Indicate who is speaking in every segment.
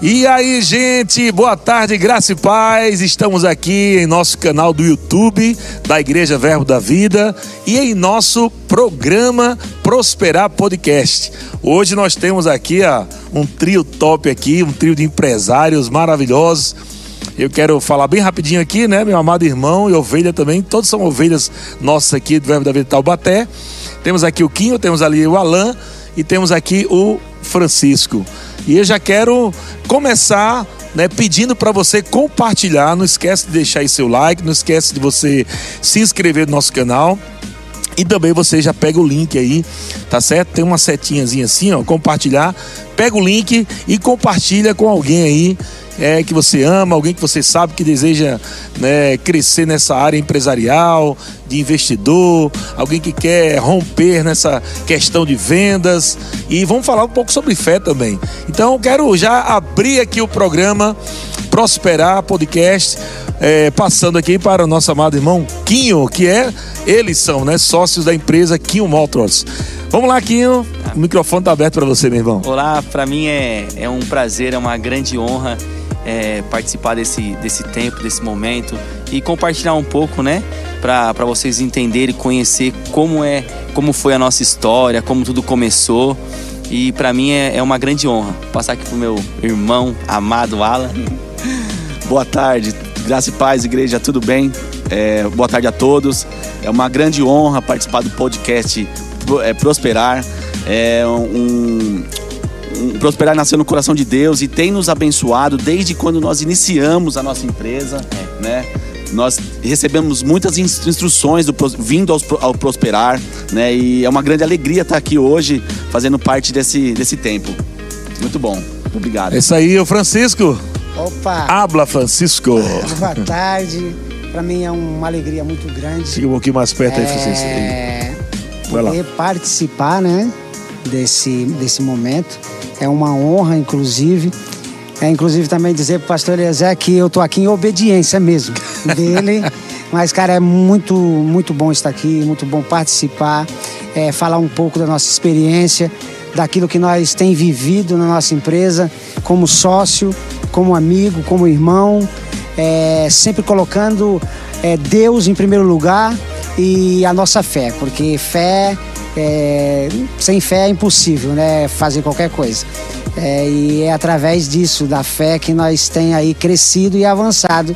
Speaker 1: E aí, gente, boa tarde, graça e paz. Estamos aqui em nosso canal do YouTube da Igreja Verbo da Vida e em nosso programa Prosperar Podcast. Hoje nós temos aqui ó, um trio top aqui, um trio de empresários maravilhosos. Eu quero falar bem rapidinho aqui, né, meu amado irmão e ovelha também, todos são ovelhas nossas aqui do Verbo da Vida Taubaté. Temos aqui o Quinho, temos ali o Alan e temos aqui o Francisco. E eu já quero começar né, pedindo para você compartilhar. Não esquece de deixar aí seu like, não esquece de você se inscrever no nosso canal. E também você já pega o link aí, tá certo? Tem uma setinhazinha assim, ó, compartilhar. Pega o link e compartilha com alguém aí é, que você ama, alguém que você sabe que deseja né, crescer nessa área empresarial, de investidor, alguém que quer romper nessa questão de vendas. E vamos falar um pouco sobre fé também. Então, eu quero já abrir aqui o programa Prosperar Podcast. É, passando aqui para o nosso amado irmão Quinho, que é, eles são né, sócios da empresa Quinho Motors. Vamos lá, Quinho, o microfone está aberto para você, meu irmão.
Speaker 2: Olá, para mim é, é um prazer, é uma grande honra é, participar desse, desse tempo, desse momento e compartilhar um pouco, né? Para vocês entenderem e conhecer como é, como foi a nossa história, como tudo começou. E para mim é, é, uma grande honra passar aqui pro meu irmão amado Alan.
Speaker 3: Boa tarde, graça e paz, igreja, tudo bem? É, boa tarde a todos. É uma grande honra participar do podcast é, Prosperar. É um, Prosperar nasceu no coração de Deus e tem nos abençoado desde quando nós iniciamos a nossa empresa, é. né? Nós recebemos muitas instruções do, vindo ao, ao, Prosperar, né? E é uma grande alegria estar aqui hoje fazendo parte desse, desse tempo. Muito bom. Obrigado.
Speaker 1: É isso aí, o Francisco.
Speaker 4: Opa!
Speaker 1: Habla, Francisco.
Speaker 4: Boa tarde. Para mim é uma alegria muito grande.
Speaker 1: Fica um pouquinho mais perto
Speaker 4: é...
Speaker 1: aí, Francisco.
Speaker 4: Poder participar, né? Desse, desse momento é uma honra, inclusive. É, inclusive também dizer para o pastor Eliezer que eu estou aqui em obediência mesmo dele. Mas, cara, é muito, muito bom estar aqui, muito bom participar, é, falar um pouco da nossa experiência, daquilo que nós tem vivido na nossa empresa, como sócio, como amigo, como irmão, é, sempre colocando é, Deus em primeiro lugar e a nossa fé, porque fé é, sem fé é impossível, né? Fazer qualquer coisa. É, e é através disso, da fé, que nós tem aí crescido e avançado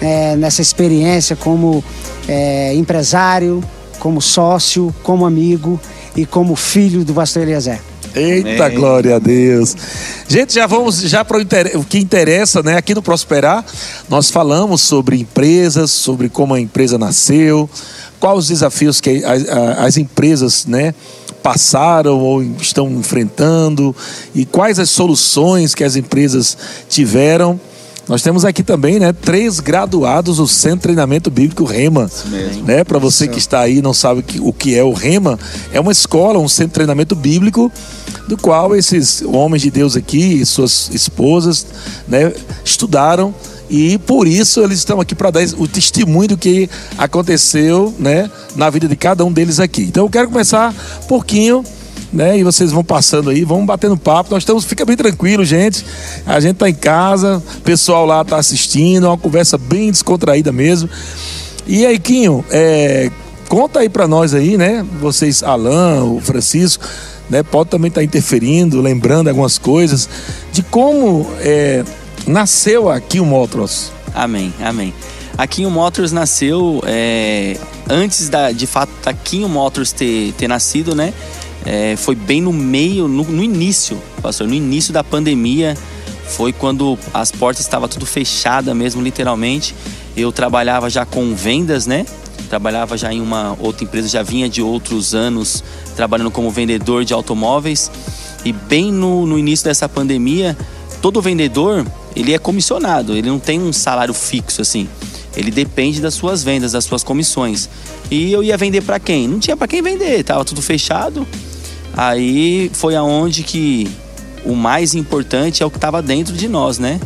Speaker 4: é, nessa experiência como é, empresário, como sócio, como amigo e como filho do pastor Eliezer.
Speaker 1: Eita, Amém. glória a Deus. Gente, já vamos já para o que interessa, né? Aqui no Prosperar, nós falamos sobre empresas, sobre como a empresa nasceu, quais os desafios que as, as empresas né, passaram ou estão enfrentando e quais as soluções que as empresas tiveram. Nós temos aqui também, né, três graduados do Centro de Treinamento Bíblico Rema, né? Para você que está aí não sabe o que é o Rema, é uma escola, um centro de treinamento bíblico do qual esses homens de Deus aqui e suas esposas, né, estudaram e por isso eles estão aqui para dar o testemunho do que aconteceu né, na vida de cada um deles aqui. Então eu quero começar um pouquinho. Né, e vocês vão passando aí, vamos batendo papo. Nós estamos, fica bem tranquilo, gente. A gente está em casa, o pessoal lá está assistindo, é uma conversa bem descontraída mesmo. E aí, Quinho, é, conta aí para nós aí, né? Vocês, Alan, o Francisco, né? Pode também estar tá interferindo, lembrando algumas coisas de como é, nasceu aqui o Motors.
Speaker 2: Amém, amém. Aqui o Motors nasceu é, antes da, de fato da Quinho Motors ter, ter nascido, né? É, foi bem no meio, no, no, início, pastor, no início da pandemia. Foi quando as portas estavam tudo fechada mesmo, literalmente. Eu trabalhava já com vendas, né? Trabalhava já em uma outra empresa, já vinha de outros anos trabalhando como vendedor de automóveis. E bem no, no início dessa pandemia, todo vendedor ele é comissionado, ele não tem um salário fixo assim. Ele depende das suas vendas, das suas comissões. E eu ia vender para quem? Não tinha para quem vender, tava tudo fechado. Aí foi aonde que o mais importante é o que estava dentro de nós, né?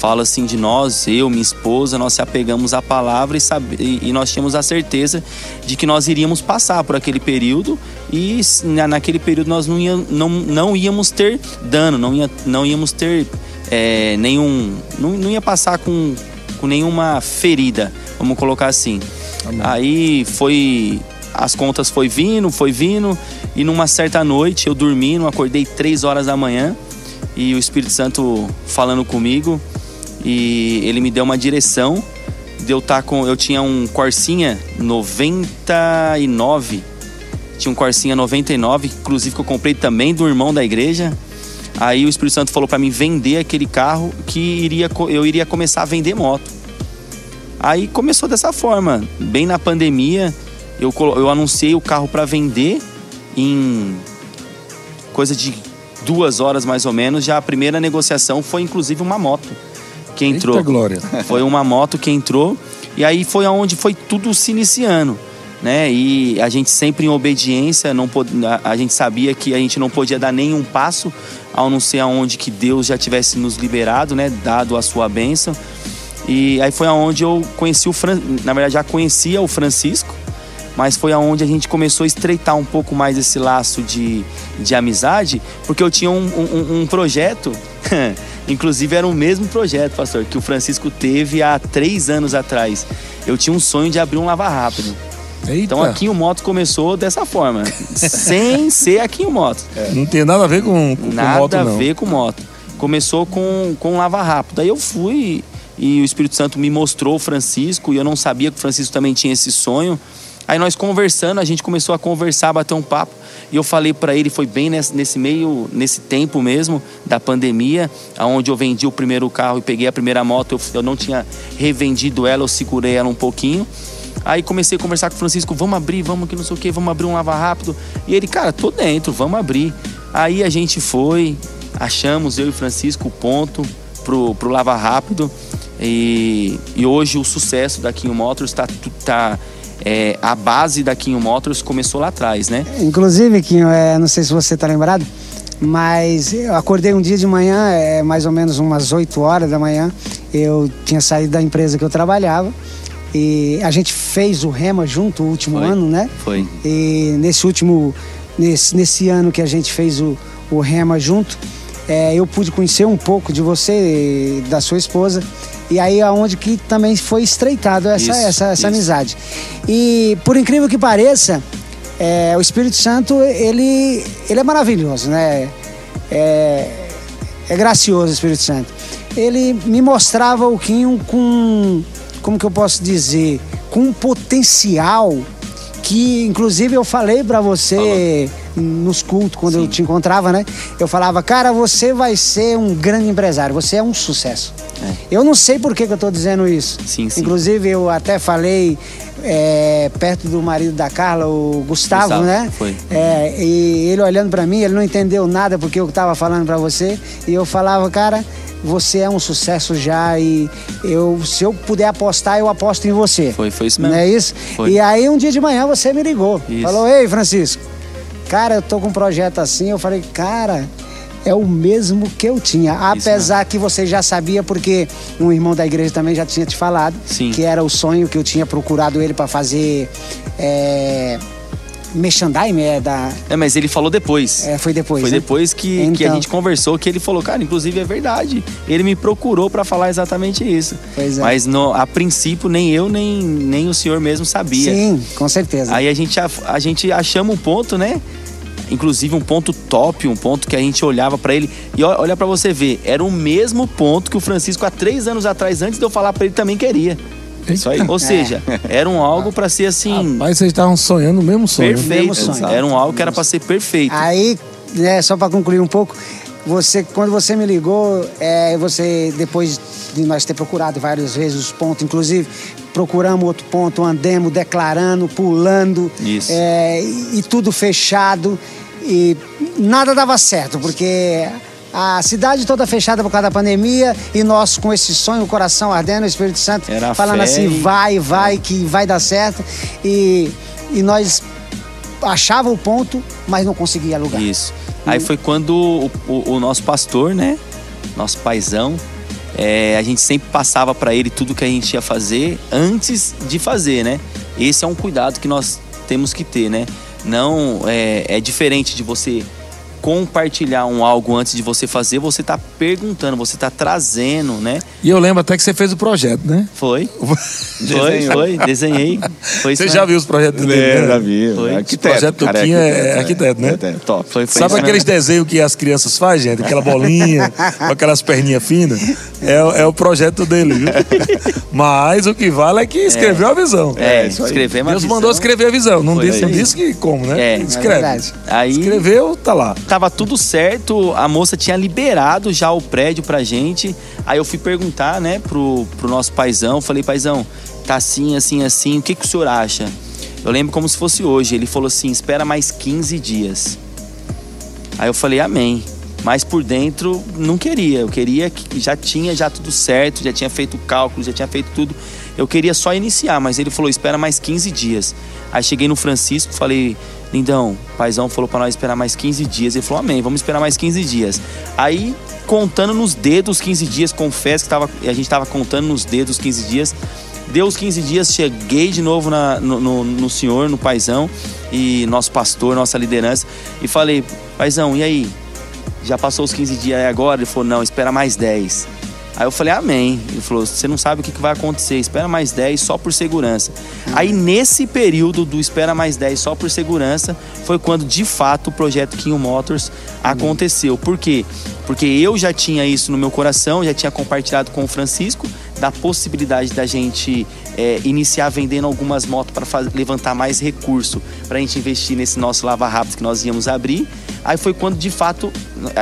Speaker 2: Fala assim de nós, eu, minha esposa, nós se apegamos à palavra e, sabe, e nós tínhamos a certeza de que nós iríamos passar por aquele período e naquele período nós não, ia, não, não íamos ter dano, não, ia, não íamos ter é, nenhum. Não, não ia passar com, com nenhuma ferida, vamos colocar assim. Amém. Aí foi. As contas foi vindo, foi vindo, e numa certa noite eu dormindo, acordei três horas da manhã e o Espírito Santo falando comigo e ele me deu uma direção de eu tá com eu tinha um Corsinha 99 tinha um Corsinha 99 inclusive que eu comprei também do irmão da igreja. Aí o Espírito Santo falou para mim vender aquele carro que iria eu iria começar a vender moto. Aí começou dessa forma. Bem na pandemia eu, eu anunciei o carro para vender em coisa de duas horas mais ou menos, já a primeira negociação foi inclusive uma moto que entrou.
Speaker 1: Eita glória.
Speaker 2: Foi uma moto que entrou e aí foi aonde foi tudo se iniciando. Né? E a gente sempre em obediência, não pod... a gente sabia que a gente não podia dar nenhum passo ao não ser aonde que Deus já tivesse nos liberado, né? Dado a sua bênção. E aí foi aonde eu conheci o Fran... na verdade já conhecia o Francisco, mas foi aonde a gente começou a estreitar um pouco mais esse laço de, de amizade, porque eu tinha um, um, um projeto, inclusive era o mesmo projeto, pastor, que o Francisco teve há três anos atrás. Eu tinha um sonho de abrir um lava rápido. Eita. Então aqui o Moto começou dessa forma, sem ser aqui o Moto.
Speaker 1: É. Não tem nada a ver com, com
Speaker 2: nada
Speaker 1: moto,
Speaker 2: Nada a ver com moto. Começou com, com lava rápido. Aí eu fui e o Espírito Santo me mostrou o Francisco e eu não sabia que o Francisco também tinha esse sonho. Aí nós conversando, a gente começou a conversar, bater um papo. E eu falei para ele, foi bem nesse, nesse, meio, nesse tempo mesmo da pandemia, aonde eu vendi o primeiro carro e peguei a primeira moto. Eu, eu não tinha revendido ela, eu segurei ela um pouquinho. Aí comecei a conversar com o Francisco, vamos abrir, vamos que não sei o que, vamos abrir um lava rápido. E ele, cara, tô dentro, vamos abrir. Aí a gente foi, achamos, eu e Francisco, o ponto pro, pro lava rápido. E, e hoje o sucesso da Kinho Motors está tá, é, a base da Kinho Motors começou lá atrás, né?
Speaker 4: Inclusive, Kinho, é, não sei se você está lembrado, mas eu acordei um dia de manhã, é, mais ou menos umas 8 horas da manhã, eu tinha saído da empresa que eu trabalhava e a gente fez o Rema junto o último
Speaker 2: Foi.
Speaker 4: ano, né?
Speaker 2: Foi.
Speaker 4: E nesse último, nesse, nesse ano que a gente fez o, o Rema junto, é, eu pude conhecer um pouco de você, da sua esposa, e aí aonde que também foi estreitado essa, isso, essa, essa amizade. E por incrível que pareça, é, o Espírito Santo, ele, ele é maravilhoso, né? É, é gracioso o Espírito Santo. Ele me mostrava o Quinho com, como que eu posso dizer, com um potencial que inclusive eu falei para você nos cultos quando sim. eu te encontrava, né? Eu falava, cara, você vai ser um grande empresário, você é um sucesso. É. Eu não sei por que, que eu estou dizendo isso.
Speaker 2: Sim, sim.
Speaker 4: Inclusive, eu até falei é, perto do marido da Carla, o Gustavo, Gustavo né?
Speaker 2: Foi.
Speaker 4: É, e ele olhando para mim, ele não entendeu nada porque eu estava falando para você. E eu falava, cara, você é um sucesso já e eu, se eu puder apostar, eu aposto em você.
Speaker 2: Foi, foi isso mesmo.
Speaker 4: Não é isso?
Speaker 2: Foi.
Speaker 4: E aí um dia de manhã você me ligou.
Speaker 2: Isso.
Speaker 4: Falou, ei, Francisco, cara, eu tô com um projeto assim. Eu falei, cara, é o mesmo que eu tinha. Apesar que você já sabia, porque um irmão da igreja também já tinha te falado
Speaker 2: Sim.
Speaker 4: que era o sonho que eu tinha procurado ele para fazer. É, merchandising é da.
Speaker 2: É, mas ele falou depois.
Speaker 4: É, foi depois.
Speaker 2: Foi
Speaker 4: né?
Speaker 2: depois que,
Speaker 4: então...
Speaker 2: que a gente conversou que ele falou, cara, inclusive é verdade. Ele me procurou para falar exatamente isso.
Speaker 4: Pois é.
Speaker 2: Mas no, a princípio nem eu nem, nem o senhor mesmo sabia.
Speaker 4: Sim, com certeza.
Speaker 2: Aí a gente, a, a gente achamos um ponto, né? Inclusive um ponto top, um ponto que a gente olhava para ele e olha para você ver, era o mesmo ponto que o Francisco há três anos atrás, antes de eu falar para ele, também queria. Isso aí. Ou seja, era um algo para ser assim.
Speaker 1: Mas vocês estavam sonhando o mesmo sonho.
Speaker 2: Perfeito.
Speaker 4: Mesmo sonho.
Speaker 2: Era um algo que era para ser perfeito.
Speaker 4: Aí, né, só para concluir um pouco, você, quando você me ligou, é, você depois de nós ter procurado várias vezes os pontos, inclusive procuramos outro ponto, andemos declarando, pulando,
Speaker 2: Isso.
Speaker 4: É, e, e tudo fechado e nada dava certo porque a cidade toda fechada por causa da pandemia e nós com esse sonho, o coração ardendo, o Espírito Santo
Speaker 2: Era
Speaker 4: falando assim,
Speaker 2: e-
Speaker 4: vai, vai, que vai dar certo. E, e nós achava o ponto, mas não conseguia alugar.
Speaker 2: Isso. Aí foi quando o, o- o nosso pastor, né? Nosso paizão, é, a gente sempre passava para ele tudo que a gente ia fazer antes de fazer, né? Esse é um cuidado que nós temos que ter, né? Não é, é diferente de você compartilhar um algo antes de você fazer, você tá perguntando, você tá trazendo, né?
Speaker 1: E eu lembro até que você fez o projeto, né?
Speaker 2: Foi. foi, foi, desenhei. Foi
Speaker 1: você já viu os projetos dele?
Speaker 3: É,
Speaker 1: né?
Speaker 3: já vi.
Speaker 2: Foi.
Speaker 3: Arquiteto,
Speaker 1: O projeto
Speaker 3: cara,
Speaker 1: Quinho é arquiteto, né?
Speaker 3: É, top.
Speaker 2: Foi, foi
Speaker 1: Sabe aqueles
Speaker 2: mesmo.
Speaker 1: desenhos que as crianças fazem, gente? Aquela bolinha, com aquelas perninhas finas? É, o- é o projeto dele, viu? Mas o que vale é que escreveu a visão.
Speaker 2: É,
Speaker 3: isso aí.
Speaker 2: escrever uma
Speaker 1: Deus
Speaker 2: visão.
Speaker 1: mandou escrever a visão. Não
Speaker 2: Foi
Speaker 1: disse, não disse que como, né?
Speaker 2: É.
Speaker 1: Escreve.
Speaker 4: É verdade.
Speaker 2: Aí
Speaker 1: Escreveu, tá lá.
Speaker 2: Tava tudo certo, a moça tinha liberado já o prédio pra gente. Aí eu fui perguntar, né, pro, pro nosso paizão, falei, paizão, tá assim, assim, assim, o que, que o senhor acha? Eu lembro como se fosse hoje. Ele falou assim: espera mais 15 dias. Aí eu falei, amém. Mas por dentro não queria. Eu queria que já tinha já tudo certo, já tinha feito o cálculo, já tinha feito tudo. Eu queria só iniciar, mas ele falou, espera mais 15 dias. Aí cheguei no Francisco, falei, lindão, o paizão falou pra nós esperar mais 15 dias. Ele falou, amém, vamos esperar mais 15 dias. Aí, contando nos dedos 15 dias, confesso que tava, a gente tava contando nos dedos 15 dias. Deu os 15 dias, cheguei de novo na- no, no, no senhor, no paizão, e nosso pastor, nossa liderança, e falei, paizão, e aí? Já passou os 15 dias aí agora? Ele falou, não, espera mais 10. Aí eu falei, amém. Ele falou, você não sabe o que vai acontecer, espera mais 10 só por segurança. Aí nesse período do espera mais 10 só por segurança, foi quando de fato o projeto Kinho Motors aconteceu. Por quê? Porque eu já tinha isso no meu coração, já tinha compartilhado com o Francisco da possibilidade da gente é, iniciar vendendo algumas motos para levantar mais recurso para a gente investir nesse nosso lava rápido que nós íamos abrir. Aí foi quando de fato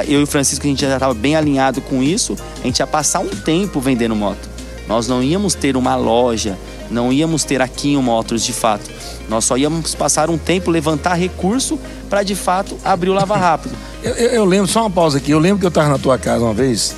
Speaker 2: eu e o Francisco a gente já estava bem alinhado com isso, a gente ia passar um tempo vendendo moto. Nós não íamos ter uma loja, não íamos ter a Quinho Motors de fato. Nós só íamos passar um tempo levantar recurso para de fato abrir o lava rápido.
Speaker 1: Eu, eu- eu lembro, só uma pausa aqui. Eu lembro que eu tava na tua casa uma vez.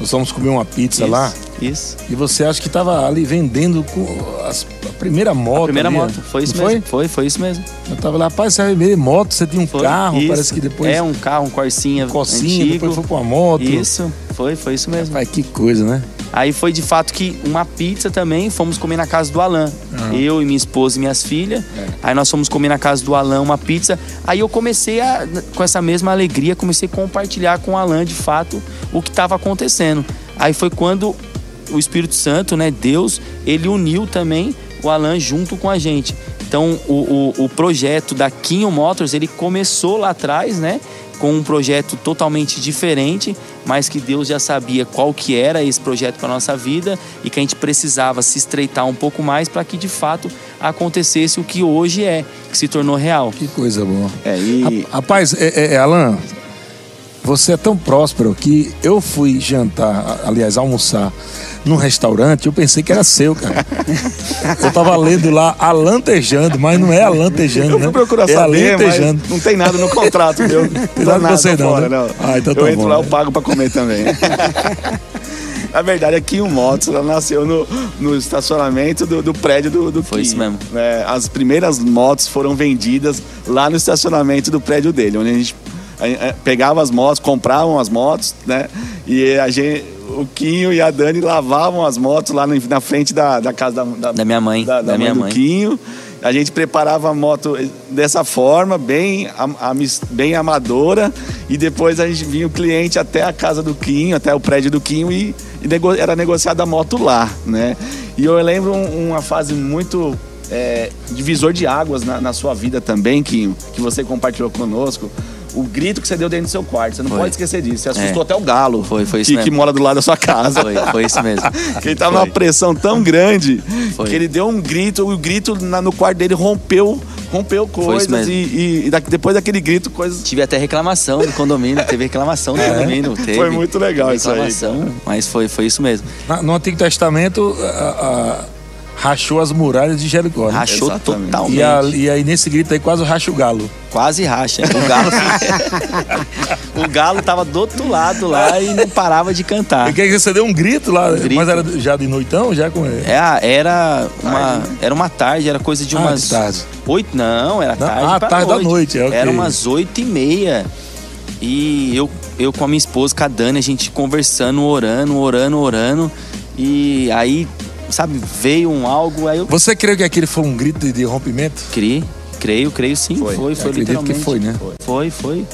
Speaker 1: Nós fomos comer uma pizza
Speaker 2: Isso,
Speaker 1: lá.
Speaker 2: Isso.
Speaker 1: E você acha que tava ali vendendo com as- a primeira moto.
Speaker 2: A primeira
Speaker 1: ali,
Speaker 2: moto, foi isso mesmo. Foi, foi isso mesmo.
Speaker 1: Eu tava lá, rapaz, você vai vender moto, você tinha um
Speaker 2: Foi.
Speaker 1: carro,
Speaker 2: Isso.
Speaker 1: parece que depois.
Speaker 2: É um carro, um Corsinha,
Speaker 1: cocinha,
Speaker 2: antigo.
Speaker 1: depois foi pra uma moto.
Speaker 2: Isso, foi, foi isso mesmo.
Speaker 1: Vai, que coisa, né?
Speaker 2: Aí foi de fato que uma pizza também, fomos comer na casa do Alan. Eu e minha esposa e minhas filhas. Aí nós fomos comer na casa do Alan uma pizza. Aí eu comecei a, com essa mesma alegria, comecei a compartilhar com o Alan de fato o que estava acontecendo. Aí foi quando o Espírito Santo, né, Deus, ele uniu também o Alan junto com a gente. Então o, o, o projeto da Quinho Motors, ele começou lá atrás, né? com um projeto totalmente diferente, mas que Deus já sabia qual que era esse projeto para nossa vida e que a gente precisava se estreitar um pouco mais para que de fato acontecesse o que hoje é, que se tornou real.
Speaker 1: Que coisa boa.
Speaker 3: É, e
Speaker 1: Rapaz, é, é, é, Alan, você é tão próspero que eu fui jantar, aliás, almoçar num restaurante, eu pensei que era seu, cara. eu tava lendo lá alantejando, mas não é alantejando,
Speaker 3: eu
Speaker 1: né?
Speaker 3: fui procurar
Speaker 1: é
Speaker 3: saber,
Speaker 1: alentejando.
Speaker 3: mas não tem nada no contrato, meu. Não
Speaker 1: Tem nada com você não,
Speaker 3: fora,
Speaker 1: né?
Speaker 3: não.
Speaker 1: Ah, então
Speaker 3: eu
Speaker 1: tá
Speaker 3: entro
Speaker 1: bom,
Speaker 3: lá, eu
Speaker 1: né?
Speaker 3: pago pra comer também. Na verdade, aqui o Motos ela nasceu no, no estacionamento do, do prédio do, do
Speaker 2: Foi
Speaker 3: Kim.
Speaker 2: isso mesmo.
Speaker 3: É, as primeiras motos foram vendidas lá no estacionamento do prédio dele, onde a gente pegava as motos, compravam as motos, né? E a gente, o Quinho e a Dani lavavam as motos lá na frente da, da casa da,
Speaker 2: Da minha mãe,
Speaker 3: da,
Speaker 2: da minha
Speaker 3: do
Speaker 2: mãe.
Speaker 3: Quinho. A gente preparava a moto dessa forma, bem, am- amis- bem amadora, e depois a gente vinha o cliente até a casa do Quinho, até o prédio do Quinho, e, e nego- era negociada a moto lá, né? E eu lembro um- uma fase muito é, divisor de águas na, na sua vida também, Quinho, que você compartilhou conosco. O grito que você deu dentro do seu quarto, você não
Speaker 2: Foi.
Speaker 3: pode esquecer disso. Você assustou
Speaker 2: É.
Speaker 3: até o galo
Speaker 2: Foi, foi isso
Speaker 3: que,
Speaker 2: mesmo.
Speaker 3: que mora do lado da sua casa.
Speaker 2: Foi, foi isso mesmo.
Speaker 3: Que ele tava
Speaker 2: Foi.
Speaker 3: numa pressão tão grande
Speaker 2: Foi.
Speaker 3: que ele deu um grito, o grito na- no quarto dele rompeu, rompeu coisas e, e- e da- depois daquele grito coisas
Speaker 2: Tive até reclamação do condomínio, teve reclamação do condomínio. Teve,
Speaker 3: É? Foi muito legal
Speaker 2: teve
Speaker 3: isso aí,
Speaker 2: reclamação, Mas foi, foi isso mesmo.
Speaker 1: Na- No Antigo Testamento, a- a- rachou as muralhas de Jericó. né?
Speaker 2: Rachou
Speaker 3: Exatamente.
Speaker 2: totalmente.
Speaker 1: E, a- e aí nesse grito aí quase racha o galo.
Speaker 2: Quase racha. O galo, o galo tava do outro lado lá e não parava de cantar.
Speaker 1: E que você deu um grito lá,
Speaker 2: grito.
Speaker 1: mas era já de noitão, já com
Speaker 2: É, era uma, era uma tarde, era coisa de
Speaker 1: Ah,
Speaker 2: umas
Speaker 1: de tarde.
Speaker 2: oito, não, era
Speaker 1: Não,
Speaker 2: tarde
Speaker 1: ah,
Speaker 2: pra
Speaker 1: tarde da
Speaker 2: noite.
Speaker 1: noite, é, ok.
Speaker 2: Era umas oito e meia. E eu, eu com a minha esposa, com a Dani, a gente conversando, orando, orando, orando. E aí, sabe, veio um algo, aí eu
Speaker 1: Você creu que aquele foi um grito de, rompimento?
Speaker 2: criei, creio, creio sim, foi, foi,
Speaker 1: Acredito
Speaker 2: literalmente.
Speaker 1: que foi, né?
Speaker 2: Foi, foi.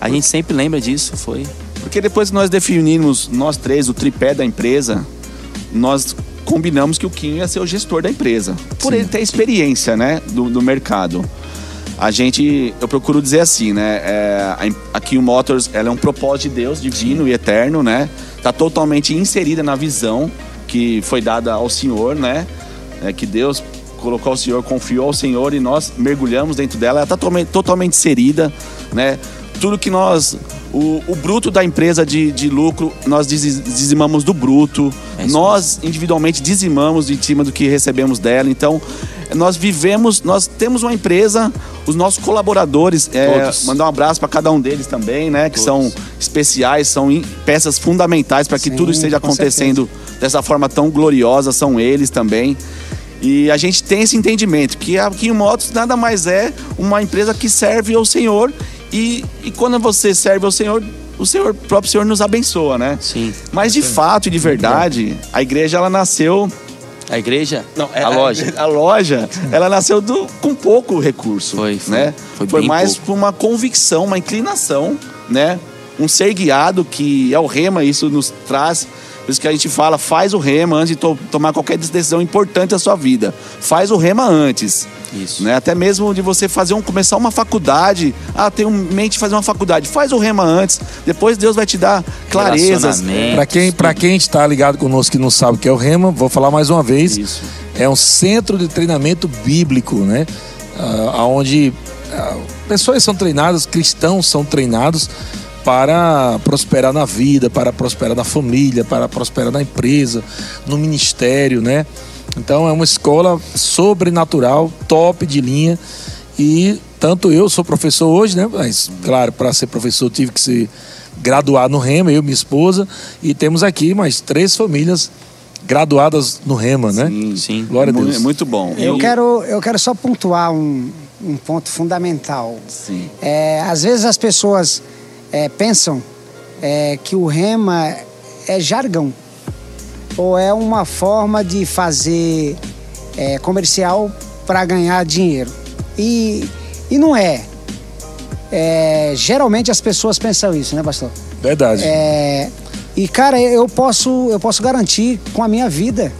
Speaker 2: A gente sempre lembra disso, foi.
Speaker 3: Porque depois que nós definimos, nós três, o tripé da empresa, nós combinamos que o Kim ia ser o gestor da empresa. Por
Speaker 2: Sim,
Speaker 3: ele ter experiência, né, do, do mercado. A gente, eu procuro dizer assim, né, é, a, a Kim Motors, ela é um propósito de Deus, divino e eterno, né? Tá totalmente inserida na visão que foi dada ao Senhor, né? É, que Deus colocou ao Senhor, confiou ao Senhor e nós mergulhamos dentro dela. Ela está totalmente, totalmente inserida, né? Tudo que nós o, o, bruto da empresa de, de lucro, nós dizimamos do bruto. É nós, individualmente, dizimamos em cima do que recebemos dela. Então, nós vivemos, nós temos uma empresa, os nossos colaboradores, é, mandar um abraço para cada um deles também, né? Que Todos. são especiais, são peças fundamentais para que Sim, tudo esteja acontecendo certeza. dessa forma tão gloriosa, são eles também. E a gente tem esse entendimento que a Kim Motos nada mais é uma empresa que serve ao Senhor e, e quando você serve ao Senhor, o Senhor, o próprio Senhor nos abençoa, né?
Speaker 2: Sim.
Speaker 3: Mas de fato e de verdade, a igreja ela nasceu
Speaker 2: a igreja?
Speaker 3: Não, é a, a loja. A, loja, ela nasceu do, com pouco recurso.
Speaker 2: Foi, foi.
Speaker 3: Né? Foi, foi mais pouco. por uma convicção, uma inclinação, né? Um ser guiado que é o rema, isso nos traz por isso que a gente fala, faz o rema antes de to tomar qualquer decisão importante da sua vida. Faz o rema antes.
Speaker 2: Isso.
Speaker 3: Né? Até mesmo de você fazer um, começar uma faculdade. Ah, tenho mente de fazer uma faculdade. Faz o rema antes. Depois Deus vai te dar clarezas.
Speaker 1: Para quem, pra quem está ligado conosco que não sabe o que é o rema, vou falar mais uma vez.
Speaker 3: Isso.
Speaker 1: É um centro de treinamento bíblico, né? Ah, onde ah, pessoas são treinadas, cristãos são treinados para prosperar na vida, para prosperar na família, para prosperar na empresa, no ministério, né? Então é uma escola sobrenatural, top de linha. E tanto eu sou professor hoje, né? Mas, claro, para ser professor tive que se graduar no Rema, eu e minha esposa. E temos aqui mais três famílias graduadas no Rema, né?
Speaker 3: Sim, sim.
Speaker 1: Glória a Deus.
Speaker 3: É muito bom.
Speaker 4: Eu, e... quero, eu quero só pontuar um, um ponto fundamental.
Speaker 3: Sim.
Speaker 4: É, às vezes as pessoas é, pensam é, que o rema é jargão ou é uma forma de fazer é, comercial para ganhar dinheiro. E, e não é. é. Geralmente as pessoas pensam isso, né, pastor?
Speaker 1: Verdade.
Speaker 4: É, e, cara, eu posso, eu posso garantir com a minha vida.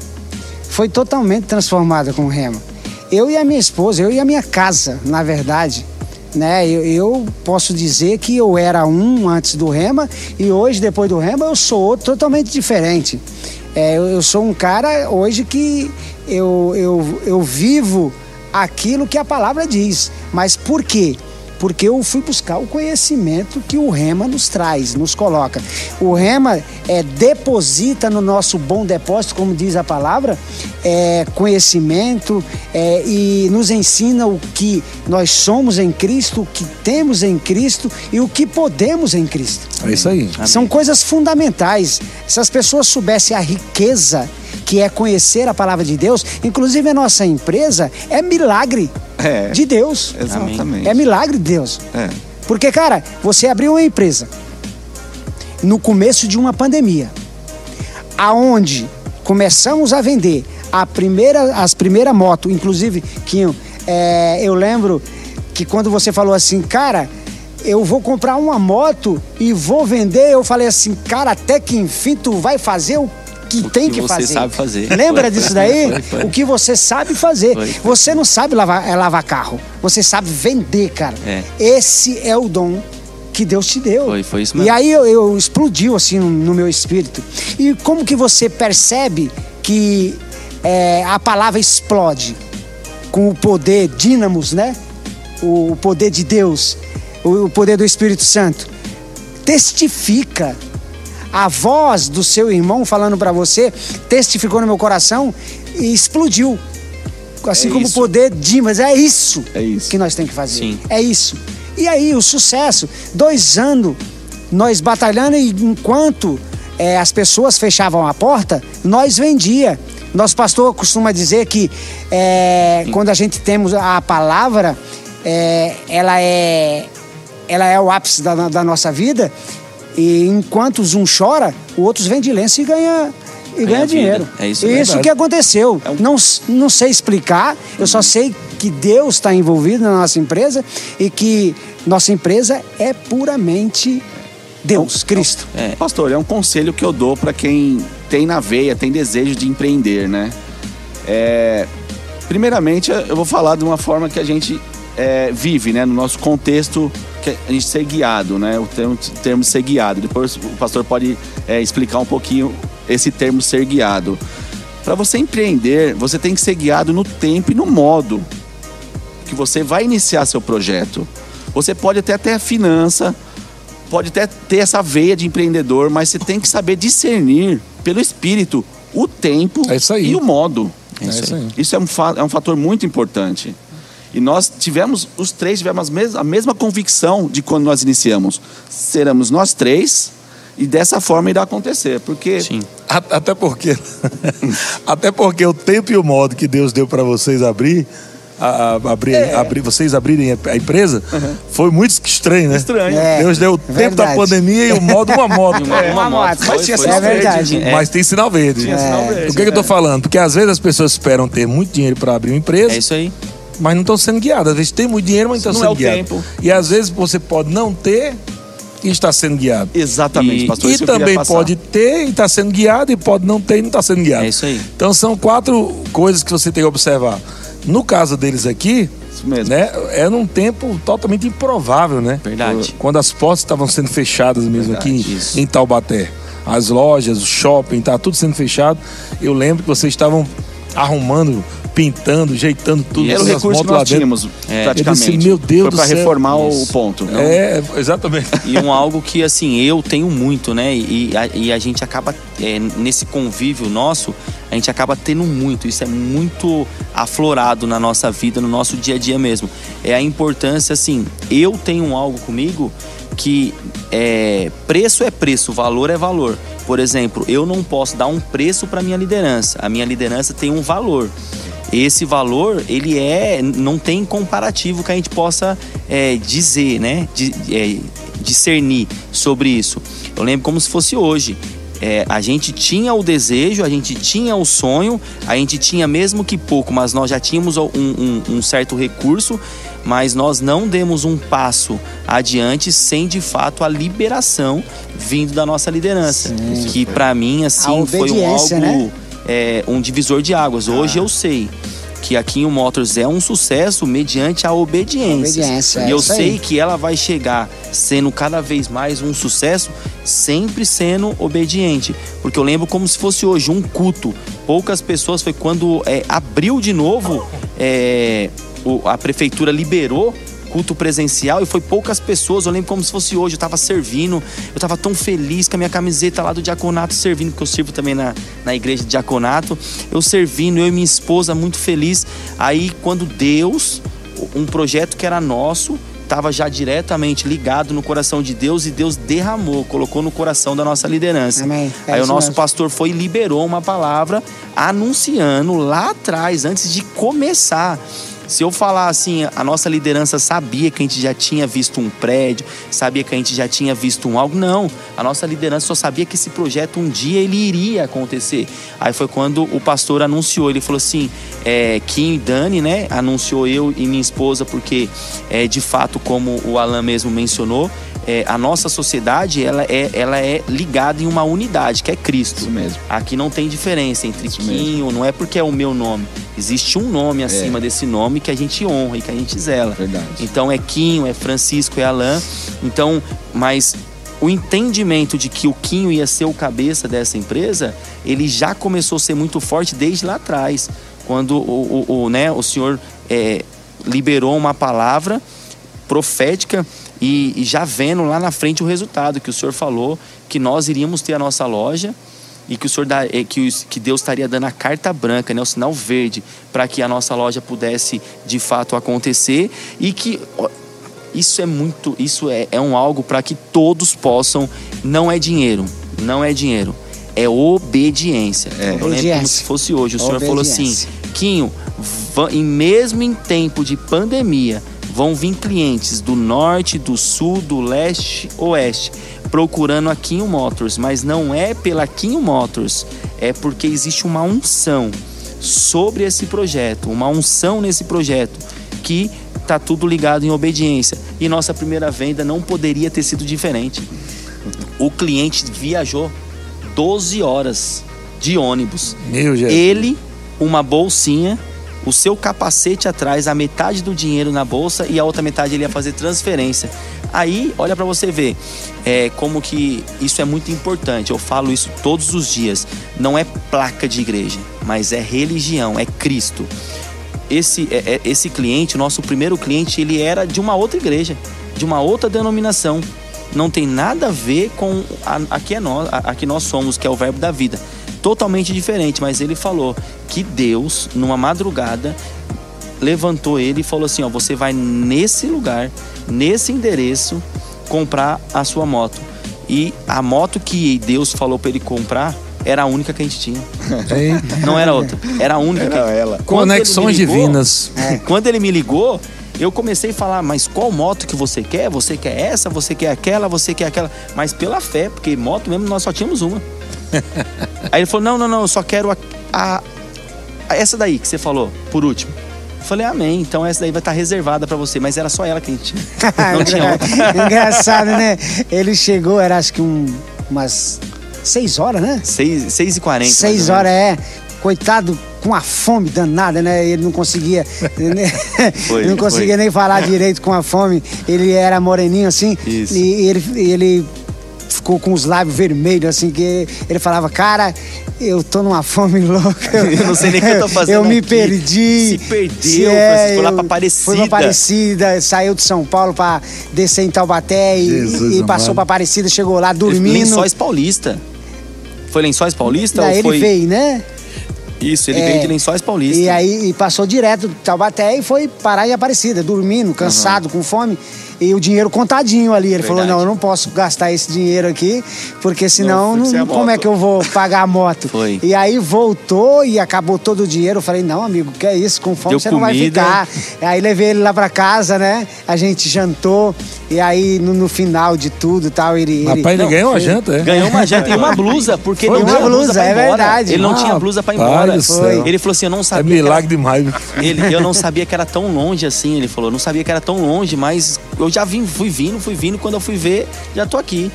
Speaker 4: Foi totalmente transformada com o rema. Eu e a minha esposa, eu e a minha casa, na verdade, né? Eu, eu, posso dizer que eu era um antes do Rema e hoje, depois do Rema, eu sou outro totalmente diferente. É, eu, eu, sou um cara hoje que eu, eu, eu vivo aquilo que a palavra diz. Mas por quê? Porque eu fui buscar o conhecimento que o Rema nos traz, nos coloca. O Rema é, deposita no nosso bom depósito, como diz a palavra, é, conhecimento é, e nos ensina o que nós somos em Cristo, o que temos em Cristo e o que podemos em Cristo.
Speaker 1: É isso aí.
Speaker 4: Amém. São coisas fundamentais. Se as pessoas soubessem a riqueza que é conhecer a palavra de Deus, inclusive a nossa empresa é milagre é, de Deus.
Speaker 3: Exatamente.
Speaker 4: É milagre de Deus.
Speaker 3: É.
Speaker 4: Porque, cara, você abriu uma empresa no começo de uma pandemia, aonde começamos a vender a primeira, as primeiras motos, inclusive, Quinho, é, eu lembro que quando você falou assim, cara, eu vou comprar uma moto e vou vender, eu falei assim, cara, até que enfim tu vai fazer o que
Speaker 2: o
Speaker 4: tem
Speaker 2: que,
Speaker 4: que
Speaker 2: você
Speaker 4: fazer.
Speaker 2: sabe fazer.
Speaker 4: Lembra
Speaker 2: foi,
Speaker 4: disso daí?
Speaker 2: Foi, foi.
Speaker 4: O que você sabe fazer. Você não sabe lavar, é lavar carro. Você sabe vender, cara.
Speaker 2: É.
Speaker 4: Esse é o dom que Deus te deu.
Speaker 2: Foi, foi isso mesmo.
Speaker 4: E aí eu, eu explodiu assim no, no, meu espírito. E como que você percebe que é, a palavra explode com o poder dínamos, né? O, o poder de Deus, o, o poder do Espírito Santo. Testifica a voz do seu irmão falando para você testificou no meu coração e explodiu. Assim
Speaker 3: é
Speaker 4: como o poder de, mas é isso,
Speaker 3: é isso
Speaker 4: que nós temos que fazer.
Speaker 2: Sim.
Speaker 4: É isso. E aí, o sucesso, dois anos nós batalhando e enquanto é, as pessoas fechavam a porta, nós vendia. Nosso pastor costuma dizer que é, quando a gente temos a palavra, é, ela é ela é o ápice da, da nossa vida e enquanto um chora, o outro vende lenço e ganha, e ganha, dinheiro.
Speaker 2: É isso,
Speaker 4: é isso que aconteceu. É um... não, não sei explicar, eu só sei que Deus está envolvido na nossa empresa e que Nossa empresa é puramente Deus, Cristo.
Speaker 3: É. Pastor, é um conselho que eu dou para quem tem na veia, tem desejo de empreender, né? É, primeiramente, eu vou falar de uma forma que a gente é, vive, né? No nosso contexto, a gente ser guiado, né? O termo, termo ser guiado. Depois o pastor pode é, explicar um pouquinho esse termo ser guiado. Para você empreender, você tem que ser guiado no tempo e no modo que você vai iniciar seu projeto. Você pode até ter a finança, pode até ter essa veia de empreendedor, mas você tem que saber discernir pelo espírito o tempo
Speaker 1: é
Speaker 3: e o modo.
Speaker 1: É isso,
Speaker 3: isso é, é um fator muito importante. E nós tivemos, os três tivemos a mesma, a mesma convicção de quando nós iniciamos. Seremos nós três e dessa forma irá acontecer. Porque.
Speaker 1: Sim. Até porque. até porque o tempo e o modo que Deus deu para vocês abrir a, a abrir, é. abrir, vocês abrirem a empresa, uhum. foi muito estranho, né?
Speaker 3: Estranho.
Speaker 1: É. Deus deu o tempo verdade. da pandemia e o modo uma moto.
Speaker 2: É. Uma, moto.
Speaker 4: Mas tinha sinal é verde.
Speaker 1: Mas tem sinal verde.
Speaker 3: Tinha sinal verde.
Speaker 1: O que, que eu tô falando? Porque às vezes as pessoas esperam ter muito dinheiro para abrir uma empresa.
Speaker 2: É isso aí.
Speaker 1: Mas não estão sendo guiadas. Às vezes tem muito dinheiro, mas não estão sendo é guiadas. E às vezes você pode não ter e está sendo guiado.
Speaker 3: Exatamente,
Speaker 1: e,
Speaker 3: pastor.
Speaker 1: E também pode ter e está sendo guiado, e pode não ter e não está sendo guiado.
Speaker 2: É isso aí.
Speaker 1: Então são quatro coisas que você tem que observar. No caso deles aqui, né, é num tempo totalmente improvável, né?
Speaker 2: Verdade.
Speaker 1: Quando as portas estavam sendo fechadas mesmo Verdade, aqui isso. em Taubaté. As lojas, o shopping, tá tudo sendo fechado. Eu lembro que vocês estavam arrumando pintando, jeitando tudo.
Speaker 3: E era o recurso que nós tínhamos, é. praticamente.
Speaker 1: Disse, meu Deus
Speaker 3: Foi para reformar Isso. o ponto.
Speaker 1: Não? É, exatamente.
Speaker 2: E um algo que, assim, eu tenho muito, né? E a, e a gente acaba, é, nesse convívio nosso, a gente acaba tendo muito. Isso é muito aflorado na nossa vida, no nosso dia a dia mesmo. É a importância, assim, eu tenho algo comigo que é, preço é preço, valor é valor. Por exemplo, eu não posso dar um preço para minha liderança. A minha liderança tem um valor esse valor ele é não tem comparativo que a gente possa é, dizer, né, de, é, discernir sobre isso. Eu lembro como se fosse hoje. É, a gente tinha o desejo, a gente tinha o sonho, a gente tinha mesmo que pouco, mas nós já tínhamos um, um, um certo recurso, mas nós não demos um passo adiante sem de fato a liberação vindo da nossa liderança, Sim, que para mim assim foi um algo né? É, um divisor de águas. Hoje ah. eu sei que aqui o Motors é um sucesso mediante a obediência. obediência e eu é sei aí. que ela vai chegar sendo cada vez mais um sucesso, sempre sendo obediente. Porque eu lembro como se fosse hoje um culto. Poucas pessoas foi quando é, abriu de novo, é, o, a prefeitura liberou culto presencial e foi poucas pessoas. Eu lembro como se fosse hoje. Eu estava servindo, eu estava tão feliz com a minha camiseta lá do diaconato servindo, porque eu sirvo também na, na igreja de diaconato. Eu servindo, eu e minha esposa muito feliz. Aí quando Deus, um projeto que era nosso, estava já diretamente ligado no coração de Deus e Deus derramou, colocou no coração da nossa liderança.
Speaker 4: Amém.
Speaker 2: É Aí o nosso mesmo. pastor foi e liberou uma palavra anunciando lá atrás, antes de começar. Se eu falar assim, a nossa liderança sabia que a gente já tinha visto um prédio, sabia que a gente já tinha visto um algo, não. A nossa liderança só sabia que esse projeto um dia ele iria acontecer. Aí foi quando o pastor anunciou, ele falou assim, é, Kim e Dani, né, anunciou eu e minha esposa, porque é, de fato, como o Alan mesmo mencionou, é, a nossa sociedade ela é, ela é ligada em uma unidade, que é Cristo.
Speaker 3: Isso mesmo.
Speaker 2: Aqui não tem diferença entre Isso Quinho, mesmo. não é porque é o meu nome. Existe um nome acima é. desse nome que a gente honra e que a gente zela.
Speaker 3: Verdade.
Speaker 2: Então é Quinho, é Francisco, é Alain. Então, mas o entendimento de que o Quinho ia ser o cabeça dessa empresa, ele já começou a ser muito forte desde lá atrás, quando o, o, o né, o senhor é, liberou uma palavra profética e, e já vendo lá na frente o resultado que o senhor falou, que nós iríamos ter a nossa loja e que o senhor dá, eh, que, que Deus estaria dando a carta branca, né, o sinal verde, para que a nossa loja pudesse de fato acontecer e que isso é muito, isso é, é um algo para que todos possam, não é dinheiro, não é dinheiro, é obediência. É. Eu lembro como se fosse hoje, o senhor falou assim, Quinho, e mesmo em tempo de pandemia, vão vir clientes do norte, do sul, do leste, oeste, procurando a Kinho Motors, mas não é pela Kinho Motors, é porque existe uma unção sobre esse projeto, uma unção nesse projeto que tá tudo ligado em obediência. E nossa primeira venda não poderia ter sido diferente. O cliente viajou 12 horas de ônibus.
Speaker 1: Meu Jesus.
Speaker 2: Ele, uma bolsinha, o seu capacete atrás, a metade do dinheiro na bolsa e a outra metade ele ia fazer transferência. Aí, olha para você ver, é, como que isso é muito importante. Eu falo isso todos os dias. Não é placa de igreja, mas é religião, é Cristo. Esse, é, é, esse cliente, nosso primeiro cliente, ele era de uma outra igreja, de uma outra denominação. Não tem nada a ver com a, a, que, é nós, a, a que nós somos, que é o verbo da vida. Totalmente diferente, mas ele falou que Deus, numa madrugada, levantou ele e falou assim: ó, você vai nesse lugar, nesse endereço, comprar a sua moto. E a moto que Deus falou para ele comprar era a única que a gente tinha. Não era outra. Era a única
Speaker 3: Era
Speaker 2: que
Speaker 3: ela.
Speaker 2: Quando
Speaker 1: Conexões
Speaker 2: ligou-
Speaker 1: divinas.
Speaker 2: Quando ele me ligou, eu comecei a falar, mas qual moto que você quer? Você quer essa, você quer aquela, você quer aquela. Mas pela fé, porque moto mesmo nós só tínhamos uma. Aí ele falou, não, não, não, eu só quero a, a- a- essa daí que você falou, por último. Falei, amém, então essa daí vai estar reservada pra você. Mas era só ela que a gente. Não tinha outra.
Speaker 4: Engraçado, né? Ele chegou, era acho que um, umas seis horas, né?
Speaker 2: 6, 6 e 40
Speaker 4: Seis horas, é. Coitado, com a fome danada, né? Ele não conseguia. né?
Speaker 2: Foi,
Speaker 4: não conseguia
Speaker 2: foi.
Speaker 4: nem falar direito com a fome. Ele era moreninho assim.
Speaker 2: Isso.
Speaker 4: E ele, ele ficou com os lábios vermelhos, assim, que ele falava, cara. Eu tô numa fome louca.
Speaker 2: Eu não sei nem o que eu tô fazendo
Speaker 4: Eu me
Speaker 2: aqui.
Speaker 4: perdi.
Speaker 2: Se perdeu, Francisco, foi lá pra
Speaker 4: eu-
Speaker 2: Aparecida.
Speaker 4: Foi pra Aparecida, saiu de São Paulo pra descer em Taubaté e,
Speaker 1: Jesus
Speaker 4: e passou
Speaker 1: amado.
Speaker 4: pra Aparecida, chegou lá dormindo.
Speaker 2: Lençóis Paulista. Foi Lençóis Paulista
Speaker 4: Daí
Speaker 2: ou
Speaker 4: ele
Speaker 2: foi...
Speaker 4: veio, né?
Speaker 2: Isso, ele
Speaker 4: É.
Speaker 2: veio de Lençóis Paulista.
Speaker 4: E aí e passou direto de Taubaté e foi parar em Aparecida, dormindo, cansado, com fome. E o dinheiro contadinho ali. Ele falou:
Speaker 2: Verdade.
Speaker 4: não, eu não posso gastar esse dinheiro aqui, porque senão
Speaker 3: Não,
Speaker 4: não,
Speaker 3: a
Speaker 4: como
Speaker 3: moto."
Speaker 4: é que eu vou pagar a moto?
Speaker 2: Foi.
Speaker 4: E aí voltou e acabou todo o dinheiro. Eu falei: não, amigo, que é isso? Com fome
Speaker 2: Deu
Speaker 4: você não vai
Speaker 2: comida.
Speaker 4: ficar. Aí levei ele lá pra casa, né? A gente jantou. E aí no, no final de tudo e tal, ele. ele
Speaker 1: Rapaz, ele
Speaker 4: Não,
Speaker 1: ganhou uma
Speaker 4: foi-
Speaker 1: janta, é?
Speaker 2: Ganhou uma janta e uma blusa, porque
Speaker 4: Foi
Speaker 2: ele não
Speaker 4: uma
Speaker 2: tinha
Speaker 4: blusa,
Speaker 2: pra
Speaker 4: é
Speaker 2: ir embora.
Speaker 4: verdade.
Speaker 2: Ele não
Speaker 1: Ah,
Speaker 2: tinha blusa pra ir embora.
Speaker 1: céu.
Speaker 2: Ele falou assim: eu não
Speaker 1: É
Speaker 2: sabia. que era-
Speaker 1: milagre demais. viu?
Speaker 2: Ele, eu não sabia que era tão longe assim, ele falou. Não sabia que era tão longe, mas eu já vim, fui vindo, fui vindo. Quando eu fui ver, já tô aqui.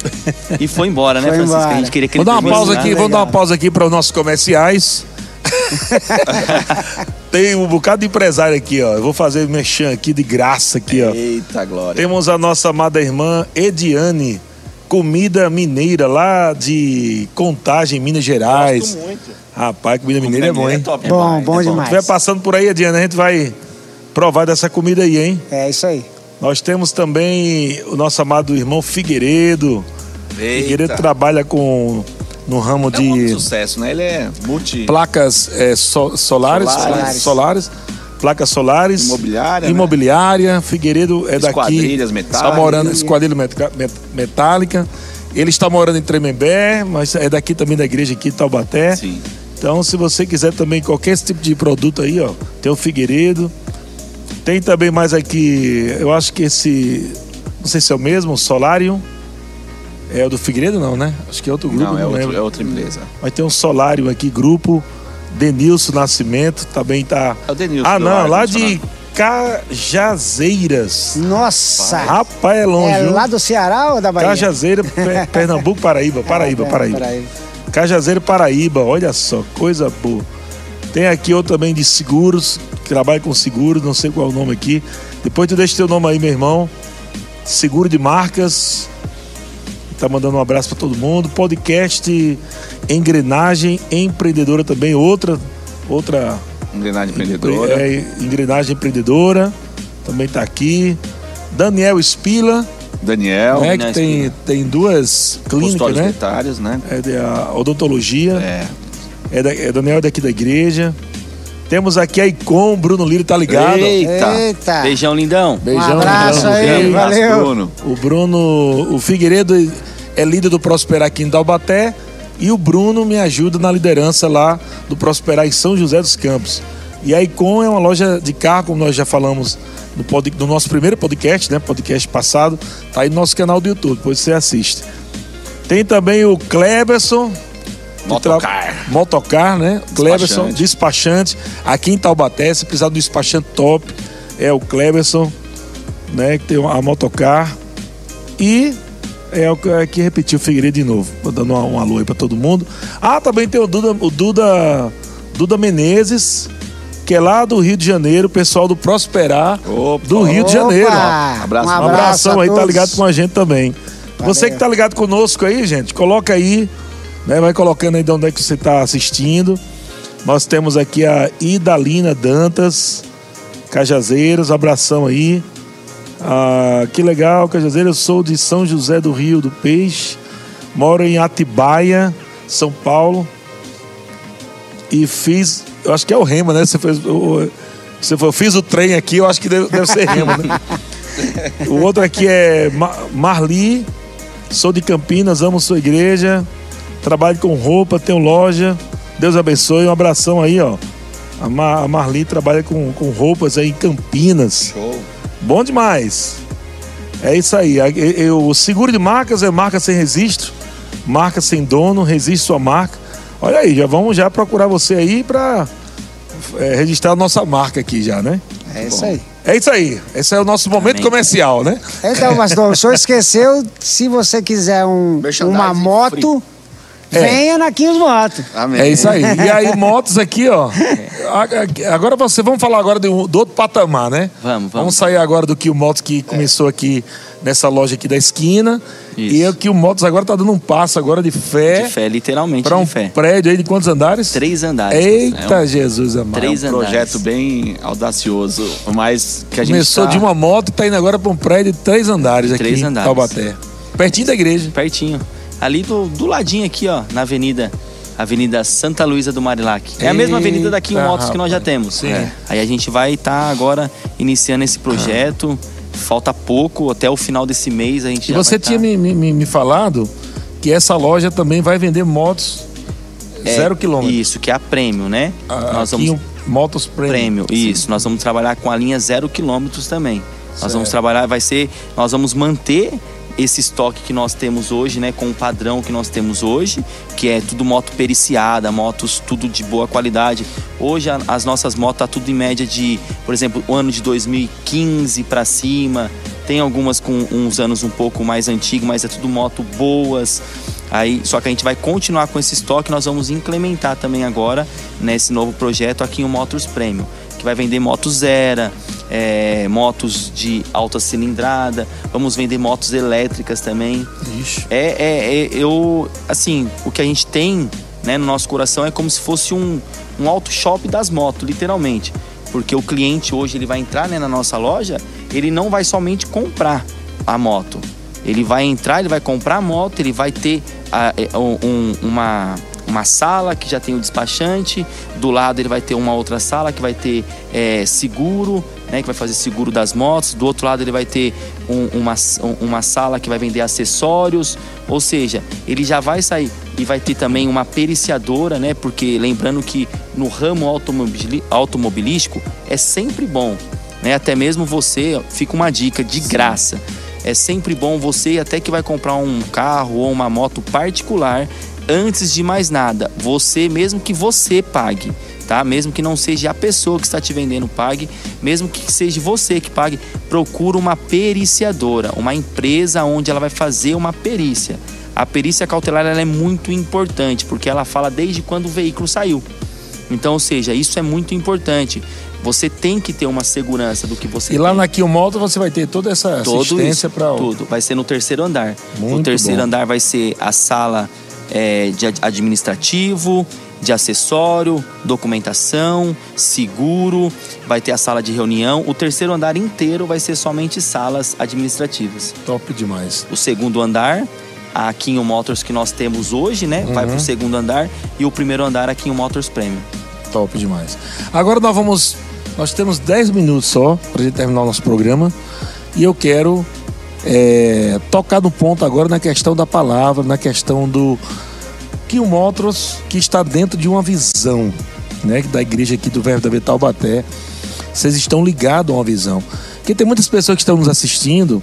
Speaker 2: E foi embora, né,
Speaker 4: Foi
Speaker 2: Francisco?
Speaker 4: embora.
Speaker 2: A gente queria que
Speaker 1: Vou
Speaker 2: ele
Speaker 1: dar uma pausa aqui,
Speaker 4: legal.
Speaker 1: vamos dar uma pausa aqui para os nossos comerciais. Tem um bocado de empresário aqui, ó. Eu vou fazer mexer aqui de graça aqui, ó.
Speaker 3: Eita glória.
Speaker 1: Temos a nossa amada irmã Ediane, comida mineira lá de Contagem, Minas Gerais.
Speaker 3: Gosto muito.
Speaker 1: Rapaz, comida mineira é bom, hein?
Speaker 3: top
Speaker 4: Bom,
Speaker 3: demais.
Speaker 4: bom
Speaker 3: É
Speaker 4: demais.
Speaker 1: Se estiver passando por aí, Ediane, a gente vai provar dessa comida aí, hein?
Speaker 4: É isso aí.
Speaker 1: Nós temos também o nosso amado irmão Figueiredo. Figueiredo
Speaker 3: Eita.
Speaker 1: trabalha com no ramo
Speaker 3: É um de
Speaker 1: de
Speaker 3: sucesso, né? Ele é multi...
Speaker 1: placas é, so- solares,
Speaker 3: Solares.
Speaker 1: solares, placas solares,
Speaker 3: Imobiliária, né?
Speaker 1: imobiliária. Figueiredo é daqui.
Speaker 3: Esquadrilhas metálicas.
Speaker 1: Está morando esquadrilha metálica. Ele está morando em Tremembé, mas é daqui também da igreja aqui Taubaté.
Speaker 3: Sim.
Speaker 1: Então, se você quiser também qualquer tipo de produto aí, ó, tem o Figueiredo. Tem também mais aqui, eu acho que esse, não sei se é o mesmo, Solarium. É o do Figueiredo não, né? Acho que é outro grupo,
Speaker 3: Não,
Speaker 1: não,
Speaker 3: é, outro-
Speaker 1: lembro.
Speaker 3: é outra empresa.
Speaker 1: Mas tem um Solarium aqui, grupo. Denilson Nascimento também tá.
Speaker 3: É o Denilson
Speaker 1: Ah, não, lá de. Cajazeiras.
Speaker 4: Nossa!
Speaker 1: Rapaz, é longe.
Speaker 4: é
Speaker 1: viu?
Speaker 4: lá do Ceará ou da Bahia?
Speaker 1: Cajazeira, Pe- Pernambuco, Paraíba, Paraíba,
Speaker 4: Ah,
Speaker 1: Paraíba.
Speaker 4: Paraíba.
Speaker 1: Cajazeiro Paraíba, olha só, coisa boa. Tem aqui outro também de seguros, que trabalha com seguros, não sei qual é o nome aqui. Depois tu deixa teu nome aí, meu irmão. Seguro de marcas. Tá mandando um abraço para todo mundo. Podcast Engrenagem Empreendedora também, outra outra
Speaker 3: Engrenagem empreendedora.
Speaker 1: é, engrenagem empreendedora. Também tá aqui. Daniel Espila,
Speaker 3: Daniel.
Speaker 1: né, que
Speaker 2: Daniel
Speaker 1: tem, tem duas clínicas, né?
Speaker 3: né?
Speaker 1: É da odontologia.
Speaker 3: É.
Speaker 1: É, da, é Daniel daqui da igreja. Temos aqui a Icon, Bruno Liro tá ligado.
Speaker 3: Eita.
Speaker 4: Eita!
Speaker 2: Beijão, lindão.
Speaker 1: Beijão,
Speaker 4: Um abraço
Speaker 1: Bruno.
Speaker 4: aí.
Speaker 3: Abraço,
Speaker 4: valeu.
Speaker 3: Bruno.
Speaker 1: O Bruno, o Figueiredo é líder do Prosperar aqui em Taubaté e o Bruno me ajuda na liderança lá do Prosperar em São José dos Campos. E a Icon é uma loja de carro, como nós já falamos no, pod- no nosso primeiro podcast, né? Podcast passado, tá aí no nosso canal do YouTube, depois você assiste. Tem também o Kleberson, tra-
Speaker 3: Motocar.
Speaker 1: Motocar, né? Kleberson,
Speaker 3: Despachante.
Speaker 1: Aqui em Taubaté, se precisar do despachante top, é o Kleberson. né? Que tem a motocar. E é o que aqui repetiu o Figueiredo de novo. Vou dando um, um alô aí pra todo mundo. Ah, também tem o Duda, o Duda, Duda Menezes, que é lá do Rio de Janeiro, o pessoal do Prosperar
Speaker 3: Opa.
Speaker 1: do Rio de Janeiro. ó.
Speaker 3: Abraço.
Speaker 4: Um
Speaker 1: Um
Speaker 4: abraço
Speaker 1: abração
Speaker 4: a
Speaker 1: aí, tá ligado com a gente também. Você que tá ligado conosco aí, gente, coloca aí, né? Vai colocando aí de onde é que você tá assistindo. Nós temos aqui a Idalina Dantas, Cajazeiros, abração aí. Ah, que legal, Cajazeiros, eu sou de São José do Rio do Peixe, moro em Atibaia, São Paulo. E fiz, eu acho que é o Rema, né? Você fez, você foi, fiz o trem aqui, eu acho que deve, deve ser Rema, né? O outro aqui é Ma- Marli, sou de Campinas, amo sua igreja, trabalho com roupa, tenho loja. Deus abençoe, um abração aí, ó. A, Ma- a Marli trabalha com, com roupas aí em Campinas.
Speaker 3: Show.
Speaker 1: Bom demais. É isso aí. A- e- e- O seguro de marcas é marca sem registro, marca sem dono, registre sua marca. Olha aí, já vamos já procurar você aí para registrar a nossa marca aqui já, né?
Speaker 4: É isso aí.
Speaker 1: É isso aí. Esse é o nosso momento
Speaker 2: Amém.
Speaker 1: comercial, né?
Speaker 4: Então, pastor, o senhor esqueceu, se você quiser um, uma moto, venha na Quinhos Moto.
Speaker 3: Amém.
Speaker 1: É isso aí. E aí, motos aqui, ó. A- Agora você, vamos falar agora do, do outro patamar, né?
Speaker 2: Vamos, vamos.
Speaker 1: Vamos sair agora do Kill Motos que começou aqui nessa loja aqui da esquina.
Speaker 2: Isso.
Speaker 1: E o Kill Motos agora tá dando um passo agora de fé.
Speaker 2: De fé, literalmente
Speaker 1: Para um
Speaker 2: de fé.
Speaker 1: prédio aí de quantos andares?
Speaker 2: Três andares.
Speaker 1: Eita,
Speaker 2: É um-
Speaker 1: Jesus amado.
Speaker 2: Três
Speaker 3: É um
Speaker 2: andares.
Speaker 3: projeto bem audacioso, mas que a gente
Speaker 1: Começou
Speaker 3: tá-
Speaker 1: de uma moto e tá indo agora para um prédio de três andares aqui
Speaker 2: Três
Speaker 1: em
Speaker 2: andares.
Speaker 1: Taubaté. Pertinho da igreja.
Speaker 2: Pertinho. Ali do, do ladinho aqui, ó, na avenida. Avenida Santa Luísa do Marilac. É a mesma avenida daqui em Motos que nós já temos.
Speaker 1: Sim.
Speaker 2: É. Aí a gente vai estar agora iniciando esse projeto. Falta pouco, até o final desse mês a gente
Speaker 1: E
Speaker 2: já
Speaker 1: você
Speaker 2: vai
Speaker 1: tinha
Speaker 2: tá-
Speaker 1: me, me- me falado que essa loja também vai vender motos
Speaker 2: É,
Speaker 1: zero quilômetro.
Speaker 2: Isso, que é a Prêmio, né?
Speaker 1: A-
Speaker 2: nós vamos
Speaker 1: Motos
Speaker 2: prêmio, isso. Nós vamos trabalhar com a linha zero quilômetros também. Nós
Speaker 1: Certo.
Speaker 2: vamos trabalhar, vai ser, nós vamos manter esse estoque que nós temos hoje, né, com o padrão que nós temos hoje, que é tudo moto periciada, motos tudo de boa qualidade. Hoje a- as nossas motos tá tudo em média de, por exemplo, o ano de 2015 para cima. Tem algumas com uns anos um pouco mais antigos, mas é tudo moto boas. Aí, só que a gente vai continuar com esse estoque, nós vamos implementar também agora nesse novo projeto aqui o Motors Premium, que vai vender motos Zera, é, motos de alta cilindrada, vamos vender motos elétricas também.
Speaker 1: Ixi.
Speaker 2: É, é, é, eu, assim, o que a gente tem né, no nosso coração é como se fosse um, um auto shop das motos, literalmente. Porque o cliente hoje ele vai entrar né, na nossa loja, ele não vai somente comprar a moto. Ele vai entrar, ele vai comprar a moto, ele vai ter a- é, um- um- uma, uma sala que já tem o despachante, do lado ele vai ter uma outra sala que vai ter é, seguro, né, que vai fazer seguro das motos, do outro lado ele vai ter um- uma, um- uma sala que vai vender acessórios, ou seja, ele já vai sair e vai ter também uma periciadora, né, porque lembrando que no ramo automobilístico é sempre bom, né, até mesmo você, fica uma dica de graça, é sempre bom você até que vai comprar um carro ou uma moto particular, antes de mais nada, você mesmo que você pague, tá? Mesmo que não seja a pessoa que está te vendendo pague, mesmo que seja você que pague, procura uma periciadora, uma empresa onde ela vai fazer uma perícia. A perícia cautelar ela é muito importante porque ela fala desde quando o veículo saiu. Então, ou seja, isso é muito importante. Você tem que ter uma segurança do que você
Speaker 1: E lá
Speaker 2: tem.
Speaker 1: na Moto você vai ter toda essa
Speaker 2: Tudo
Speaker 1: assistência para
Speaker 2: tudo. Vai ser no terceiro andar.
Speaker 1: Muito
Speaker 2: o terceiro
Speaker 1: bom.
Speaker 2: andar vai ser a sala é, de ad- administrativo, de acessório, documentação, seguro, vai ter a sala de reunião. O terceiro andar inteiro vai ser somente salas administrativas.
Speaker 1: top demais.
Speaker 2: O segundo andar, a Kinho Motors que nós temos hoje, né? Vai
Speaker 1: Uhum.
Speaker 2: pro segundo andar. E o primeiro andar, a Kinho Motors Premium.
Speaker 1: Top demais. Agora nós vamos. Nós temos 10 minutos só para gente terminar o nosso programa. E eu quero é, tocar no ponto agora na questão da palavra, na questão do o Motros que está dentro de uma visão, né, da igreja aqui do Verbo da Vida Taubaté. Vocês estão ligados a uma visão. Porque tem muitas pessoas que estão nos assistindo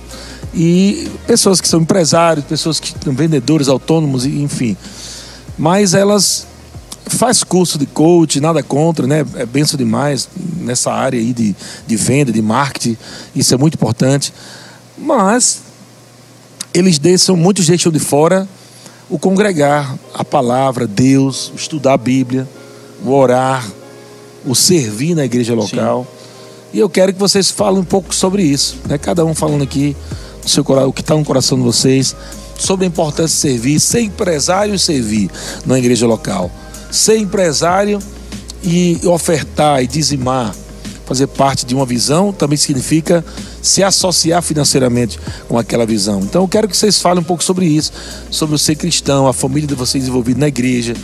Speaker 1: e pessoas que são empresários, pessoas que são vendedores autônomos, enfim. Mas elas faz curso de coach, nada contra, né? É benção demais nessa área aí de, de venda, de marketing. Isso é muito importante. Mas eles deixam, muitos deixam de fora o congregar, a palavra, Deus, estudar a Bíblia, o orar, o servir na igreja local. Sim. E eu quero que vocês falem um pouco sobre isso, né? Cada um falando aqui o, seu, o que está no coração de vocês, sobre a importância de servir, ser empresário e servir na igreja local. Ser empresário e ofertar e dizimar, fazer parte de uma visão, também significa se associar financeiramente com aquela visão. Então eu quero que vocês falem um pouco sobre isso, sobre o ser cristão, a família de vocês envolvida na igreja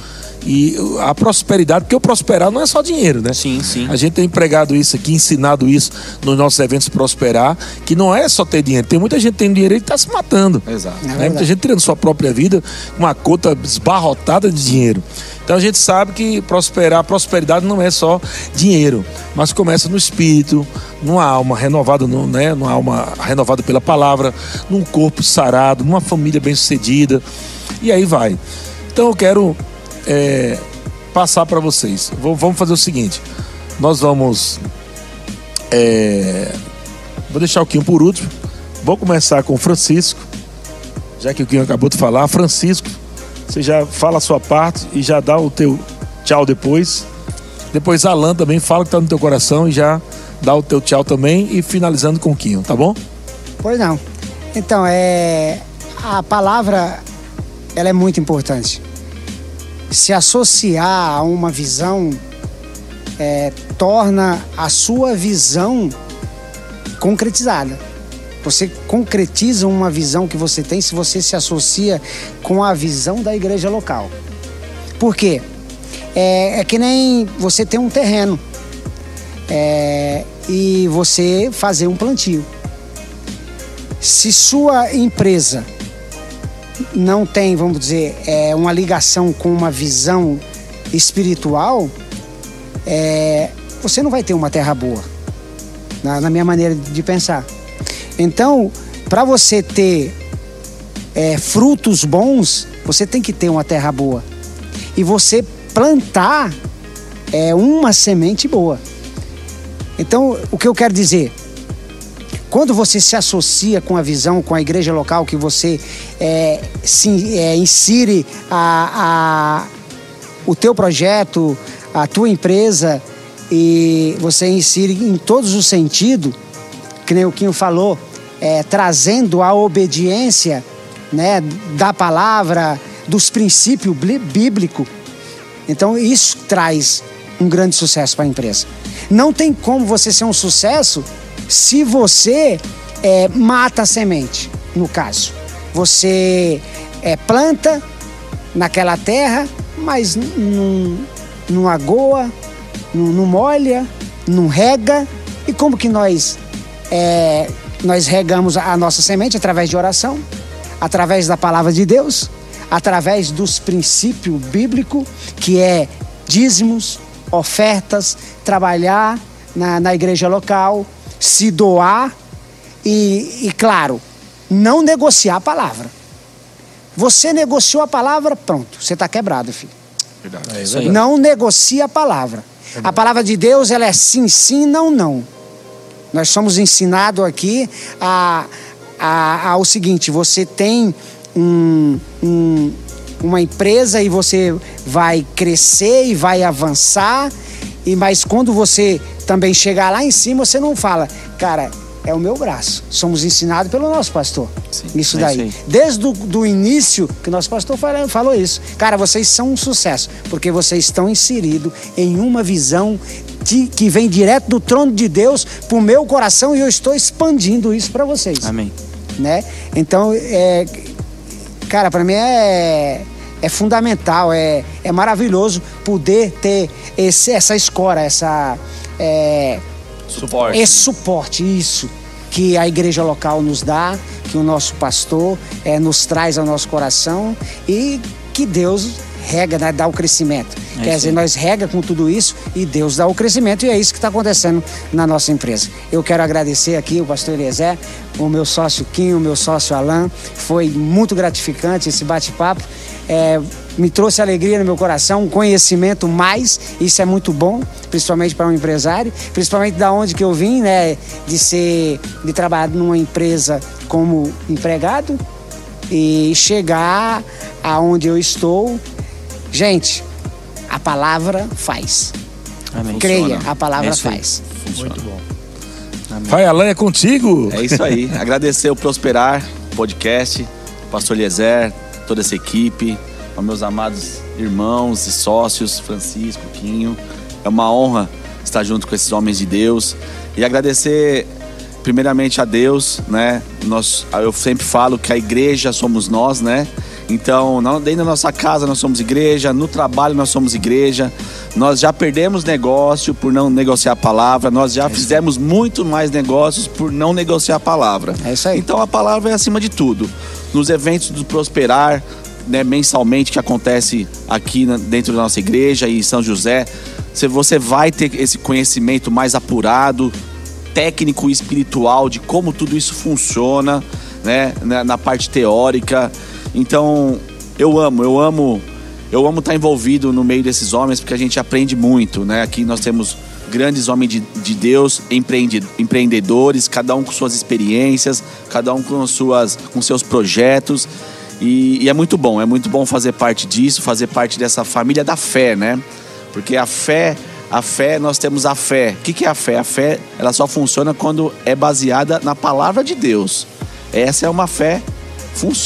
Speaker 1: e a prosperidade, porque o prosperar não é só dinheiro, né?
Speaker 2: Sim, sim.
Speaker 1: A gente tem empregado isso aqui, ensinado isso nos nossos eventos prosperar, que não é só ter dinheiro. Tem muita gente que tem dinheiro e está se matando.
Speaker 3: Exato.
Speaker 1: É né? Muita gente tirando sua própria vida com uma conta esbarrotada de dinheiro. Então a gente sabe que prosperar, prosperidade não é só dinheiro, mas começa no espírito, numa alma renovada, né? numa alma renovada pela palavra, num corpo sarado, numa família bem-sucedida. E aí vai. Então eu quero é, passar para vocês. Vamos fazer o seguinte: nós vamos. É, vou deixar o Quinho por último. Vou começar com o Francisco, já que o Quinho acabou de falar. Francisco, você já fala a sua parte e já dá o teu tchau depois. Depois Alan também fala que está no teu coração e já dá o teu tchau também e finalizando com o Quinho, tá bom?
Speaker 4: Pois não. Então, é a palavra ela é muito importante se associar a uma visão é, torna a sua visão concretizada. Você concretiza uma visão que você tem se você se associa com a visão da igreja local. Por quê? É, é que nem você ter um terreno é, e você fazer um plantio. Se sua empresa não tem, vamos dizer, é, uma ligação com uma visão espiritual, é, você não vai ter uma terra boa, na, na minha maneira de pensar. Então, para você ter é, frutos bons, você tem que ter uma terra boa. E você plantar é, uma semente boa. Então, o que eu quero dizer? Quando você se associa com a visão, com a igreja local, que você é, se, é, insire a, a, o teu projeto, a tua empresa, e você insire em todos os sentidos, que nem o Quinho falou, é, trazendo a obediência né, da palavra, dos princípios bíblicos. Então isso traz um grande sucesso para a empresa. Não tem como você ser um sucesso se você é, mata a semente, no caso. Você é, planta naquela terra, mas não, não agoa, não, não molha, não rega. E como que nós, é, nós regamos a nossa semente? Através de oração, através da palavra de Deus, através dos princípios bíblicos, que é dízimos, ofertas, trabalhar na, na igreja local, se doar e, e claro, não negociar a palavra. Você negociou a palavra, pronto, você está quebrado, filho.
Speaker 1: Verdade. É
Speaker 4: não negocia a palavra. A palavra de Deus ela é sim, sim, não, não. Nós somos ensinados aqui a, a, ao seguinte: você tem um, um, uma empresa e você vai crescer e vai avançar, e mas quando você também chegar lá em cima, você não fala, cara, é o meu braço. Somos ensinados pelo nosso pastor. Sim, isso é daí. Desde o início que nosso pastor falou, falou isso. Cara, vocês são um sucesso, porque vocês estão inseridos em uma visão de, que vem direto do trono de Deus para o meu coração e eu estou expandindo isso para vocês.
Speaker 2: Amém.
Speaker 4: Né? Então, é, cara, para mim é é fundamental, é, é maravilhoso poder ter esse, essa escora, essa, é,
Speaker 2: suporte.
Speaker 4: Esse suporte, isso, que a igreja local nos dá, que o nosso pastor é, nos traz ao nosso coração e que Deus rega, né, dá o crescimento. É Quer dizer, nós rega com tudo isso e Deus dá o crescimento e é isso que está acontecendo na nossa empresa. Eu quero agradecer aqui o pastor Eliezer, o meu sócio Kim, o meu sócio Alain. Foi muito gratificante esse bate-papo. É, me trouxe alegria no meu coração, um conhecimento mais, isso é muito bom, principalmente para um empresário, principalmente da onde que eu vim, né, de ser de trabalhar numa empresa como empregado e chegar aonde eu estou. Gente, a palavra faz. Amém. Creia, a palavra é faz.
Speaker 1: Muito bom. Amém. Pai Alain, é contigo.
Speaker 3: É isso aí. Agradecer o Prosperar Podcast, Pastor Eliezer, toda essa equipe, aos meus amados irmãos e sócios, Francisco, Quinho. É uma honra estar junto com esses homens de Deus e agradecer primeiramente a Deus, né? Nós, eu sempre falo que a igreja somos nós, né? Então, dentro da nossa casa nós somos igreja, no trabalho nós somos igreja. Nós já perdemos negócio por não negociar a palavra, nós já é fizemos muito mais negócios por não negociar a palavra.
Speaker 4: É isso aí.
Speaker 3: Então a palavra é acima de tudo. Nos eventos do Prosperar, né, mensalmente que acontece aqui dentro da nossa igreja e em São José, você vai ter esse conhecimento mais apurado, técnico e espiritual de como tudo isso funciona, né, na parte teórica. Então, eu amo, eu amo, eu amo estar envolvido no meio desses homens porque a gente aprende muito, né? Aqui nós temos grandes homens de, de Deus, empreende, empreendedores, cada um com suas experiências, cada um com suas com seus projetos. E, e, é muito bom, é muito bom fazer parte disso, fazer parte dessa família da fé, né? Porque a fé, a fé, nós temos a fé. O que, que é a fé? A fé, ela só funciona quando é baseada na palavra de Deus. Essa é uma fé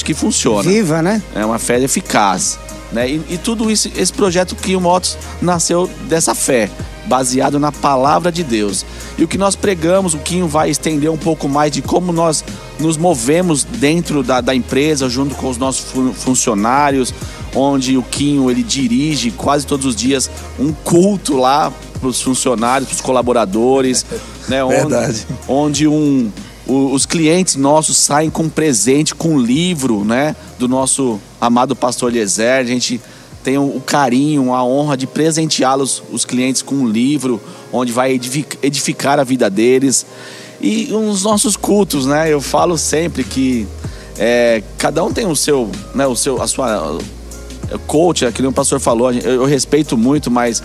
Speaker 3: que funciona.
Speaker 4: Viva, né?
Speaker 3: É uma fé eficaz. Né? E, e tudo isso, esse projeto Quinho Motos nasceu dessa fé, baseado na palavra de Deus. E o que nós pregamos, o Quinho vai estender um pouco mais de como nós nos movemos dentro da, da empresa, junto com os nossos funcionários, onde o Quinho ele dirige quase todos os dias um culto lá para os funcionários, para os colaboradores, né? Onde,
Speaker 1: Verdade.
Speaker 3: Onde um os clientes nossos saem com presente, com livro, né? Do nosso amado pastor Eliezer. A gente tem o carinho, a honra de presenteá-los, os clientes, com um livro onde vai edificar a vida deles. E os nossos cultos, né? Eu falo sempre que é, cada um tem o seu, né? O seu, a sua coach, aquele o pastor falou. Eu, eu respeito muito, mas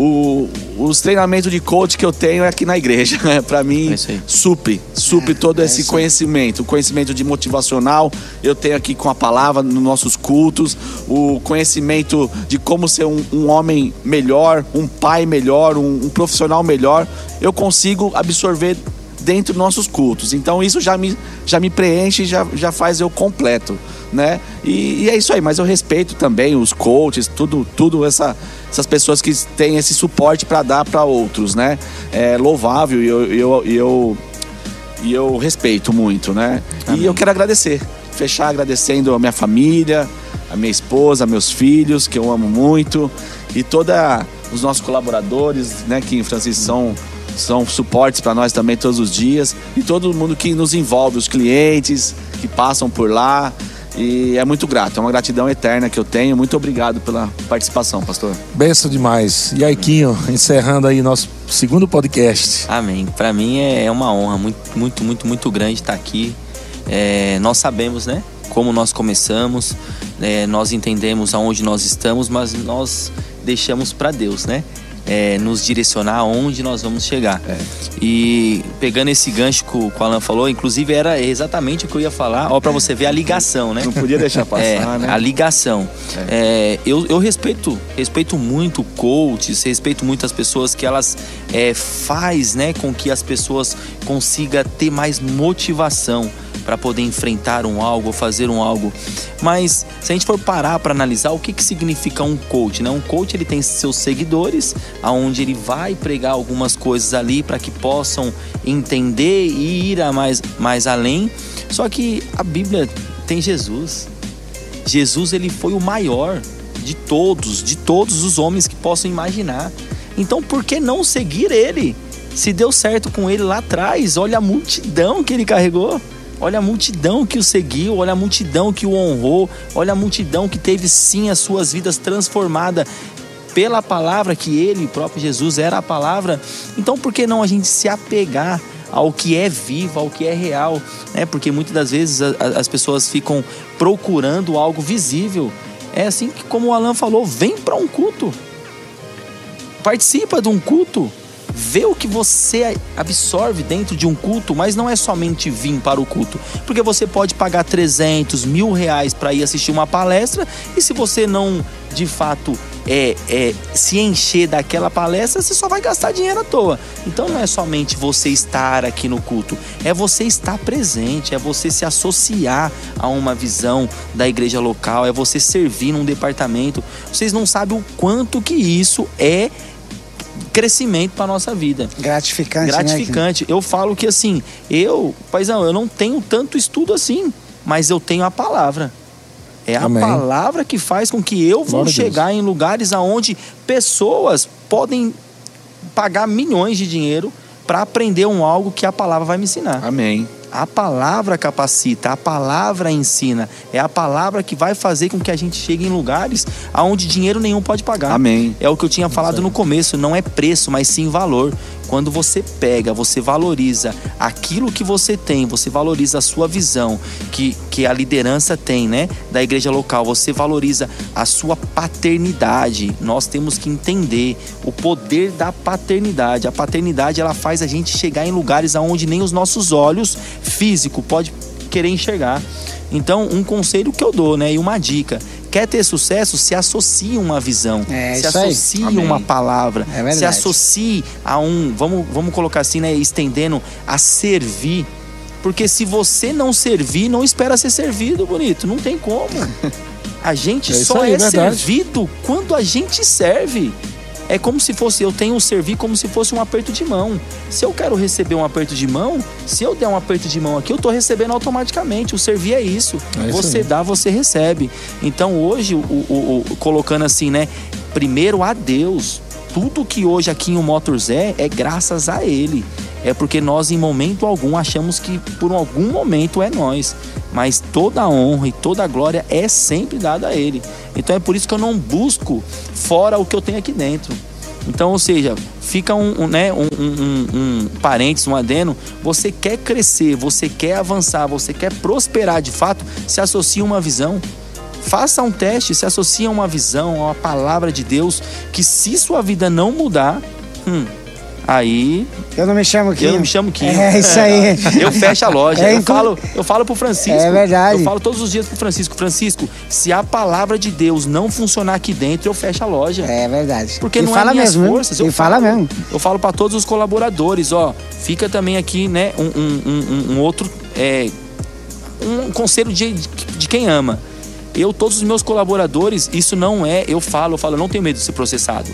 Speaker 3: o, os treinamentos de coach que eu tenho é aqui na igreja. Né? Para mim, é supre, supre é, todo é esse conhecimento. O conhecimento de motivacional eu tenho aqui com a palavra nos nossos cultos. O conhecimento de como ser um, um homem melhor, um pai melhor, um, um profissional melhor. Eu consigo absorver dentro dos nossos cultos. Então isso já me, já me preenche, já, já faz eu completo, né? E, e é isso aí, mas eu respeito também os coaches, tudo, tudo essa, essas pessoas que têm esse suporte para dar para outros, né? É louvável e eu, eu, eu, eu respeito muito, né? Amém. E eu quero agradecer, fechar agradecendo a minha família, a minha esposa, meus filhos, que eu amo muito, e toda os nossos colaboradores, né, que em Francisco são são suportes para nós também todos os dias e todo mundo que nos envolve, os clientes que passam por lá. E é muito grato, é uma gratidão eterna que eu tenho. Muito obrigado pela participação, pastor.
Speaker 1: Benção demais. E aí, Quinho, encerrando aí nosso segundo podcast.
Speaker 2: Amém. Para mim é uma honra muito, muito, muito, muito grande estar aqui. É, nós sabemos, né, como nós começamos, é, nós entendemos aonde nós estamos, mas nós deixamos para Deus, né? É, nos direcionar aonde nós vamos chegar. É. E pegando esse gancho que o Alan falou, inclusive era exatamente o que eu ia falar, ó, para você ver a ligação, né?
Speaker 3: Não podia deixar passar,
Speaker 2: é,
Speaker 3: né?
Speaker 2: A ligação. É. É, eu, eu respeito, respeito muito coaches, respeito muito as pessoas que elas é, faz, né, com que as pessoas consigam ter mais motivação para poder enfrentar um algo, fazer um algo. Mas se a gente for parar para analisar o que, que significa um coach, né? Um coach ele tem seus seguidores, aonde ele vai pregar algumas coisas ali para que possam entender e ir a mais, mais além. Só que a Bíblia tem Jesus. Jesus ele foi o maior de todos, de todos os homens que possam imaginar. Então por que não seguir ele? Se deu certo com ele lá atrás, olha a multidão que ele carregou. Olha a multidão que o seguiu, olha a multidão que o honrou, olha a multidão que teve sim as suas vidas transformadas pela palavra, que ele, o próprio Jesus, era a palavra. Então, por que não a gente se apegar ao que é vivo, ao que é real? Né? Porque muitas das vezes as pessoas ficam procurando algo visível. É assim que, como o Alan falou, vem para um culto. Participa de um culto vê o que você absorve dentro de um culto, mas não é somente vir para o culto, porque você pode pagar 300 mil reais para ir assistir uma palestra e se você não de fato é, é, se encher daquela palestra, você só vai gastar dinheiro à toa. Então não é somente você estar aqui no culto, é você estar presente, é você se associar a uma visão da igreja local, é você servir num departamento. Vocês não sabem o quanto que isso é crescimento para nossa vida.
Speaker 4: Gratificante.
Speaker 2: Né, Gratificante. Né? Eu falo que assim, eu, paizão, eu não tenho tanto estudo assim, mas eu tenho a palavra. É a Amém. palavra que faz com que eu vou chegar em lugares aonde pessoas podem pagar milhões de dinheiro para aprender um algo que a palavra vai me ensinar.
Speaker 3: Amém.
Speaker 2: A palavra capacita, a palavra ensina. É a palavra que vai fazer com que a gente chegue em lugares aonde dinheiro nenhum pode pagar.
Speaker 3: Amém.
Speaker 2: É o que eu tinha falado no começo, não é preço, mas sim valor. Quando você pega, você valoriza aquilo que você tem, você valoriza a sua visão, que, que a liderança tem, né? Da igreja local, você valoriza a sua paternidade. Nós temos que entender o poder da paternidade. A paternidade, ela faz a gente chegar em lugares aonde nem os nossos olhos físico pode querer enxergar. Então, um conselho que eu dou, né, e uma dica, quer ter sucesso, se associe a uma visão,
Speaker 4: é,
Speaker 2: se associe a uma palavra,
Speaker 4: é
Speaker 2: se associe a um, vamos, vamos colocar assim, né, estendendo a servir. Porque se você não servir, não espera ser servido, bonito, não tem como. A gente é só aí, é verdade. servido quando a gente serve. É como se fosse, eu tenho um servir como se fosse um aperto de mão. Se eu quero receber um aperto de mão, se eu der um aperto de mão aqui, eu estou recebendo automaticamente. O servir é isso. É isso você aí. dá, você recebe. Então hoje, o, o, o, colocando assim, né? Primeiro a Deus. Tudo que hoje aqui em o Motors é, é graças a Ele. É porque nós, em momento algum, achamos que por algum momento é nós. Mas toda a honra e toda a glória é sempre dada a Ele. Então é por isso que eu não busco fora o que eu tenho aqui dentro. Então, ou seja, fica um, um né, um, um, um parênteses, um adeno. Você quer crescer, você quer avançar, você quer prosperar de fato, se associa a uma visão. Faça um teste, se associa a uma visão, a uma palavra de Deus, que se sua vida não mudar, hum, Aí.
Speaker 4: Eu não me chamo Kim.
Speaker 2: Eu não me chamo Kim.
Speaker 4: É isso aí.
Speaker 2: Eu fecho a loja. É, eu, falo, eu falo pro Francisco.
Speaker 4: É verdade.
Speaker 2: Eu falo todos os dias pro Francisco: Francisco, se a palavra de Deus não funcionar aqui dentro, eu fecho a loja.
Speaker 4: É verdade.
Speaker 2: Porque
Speaker 4: e
Speaker 2: não
Speaker 4: fala
Speaker 2: é minhas
Speaker 4: mesmo,
Speaker 2: forças.
Speaker 4: Eu
Speaker 2: e
Speaker 4: falo, fala mesmo.
Speaker 2: Eu falo para todos os colaboradores: ó, fica também aqui, né, um, um, um, um outro. É, um conselho de, de quem ama. Eu, todos os meus colaboradores, isso não é, eu falo, eu falo, eu não tenho medo de ser processado.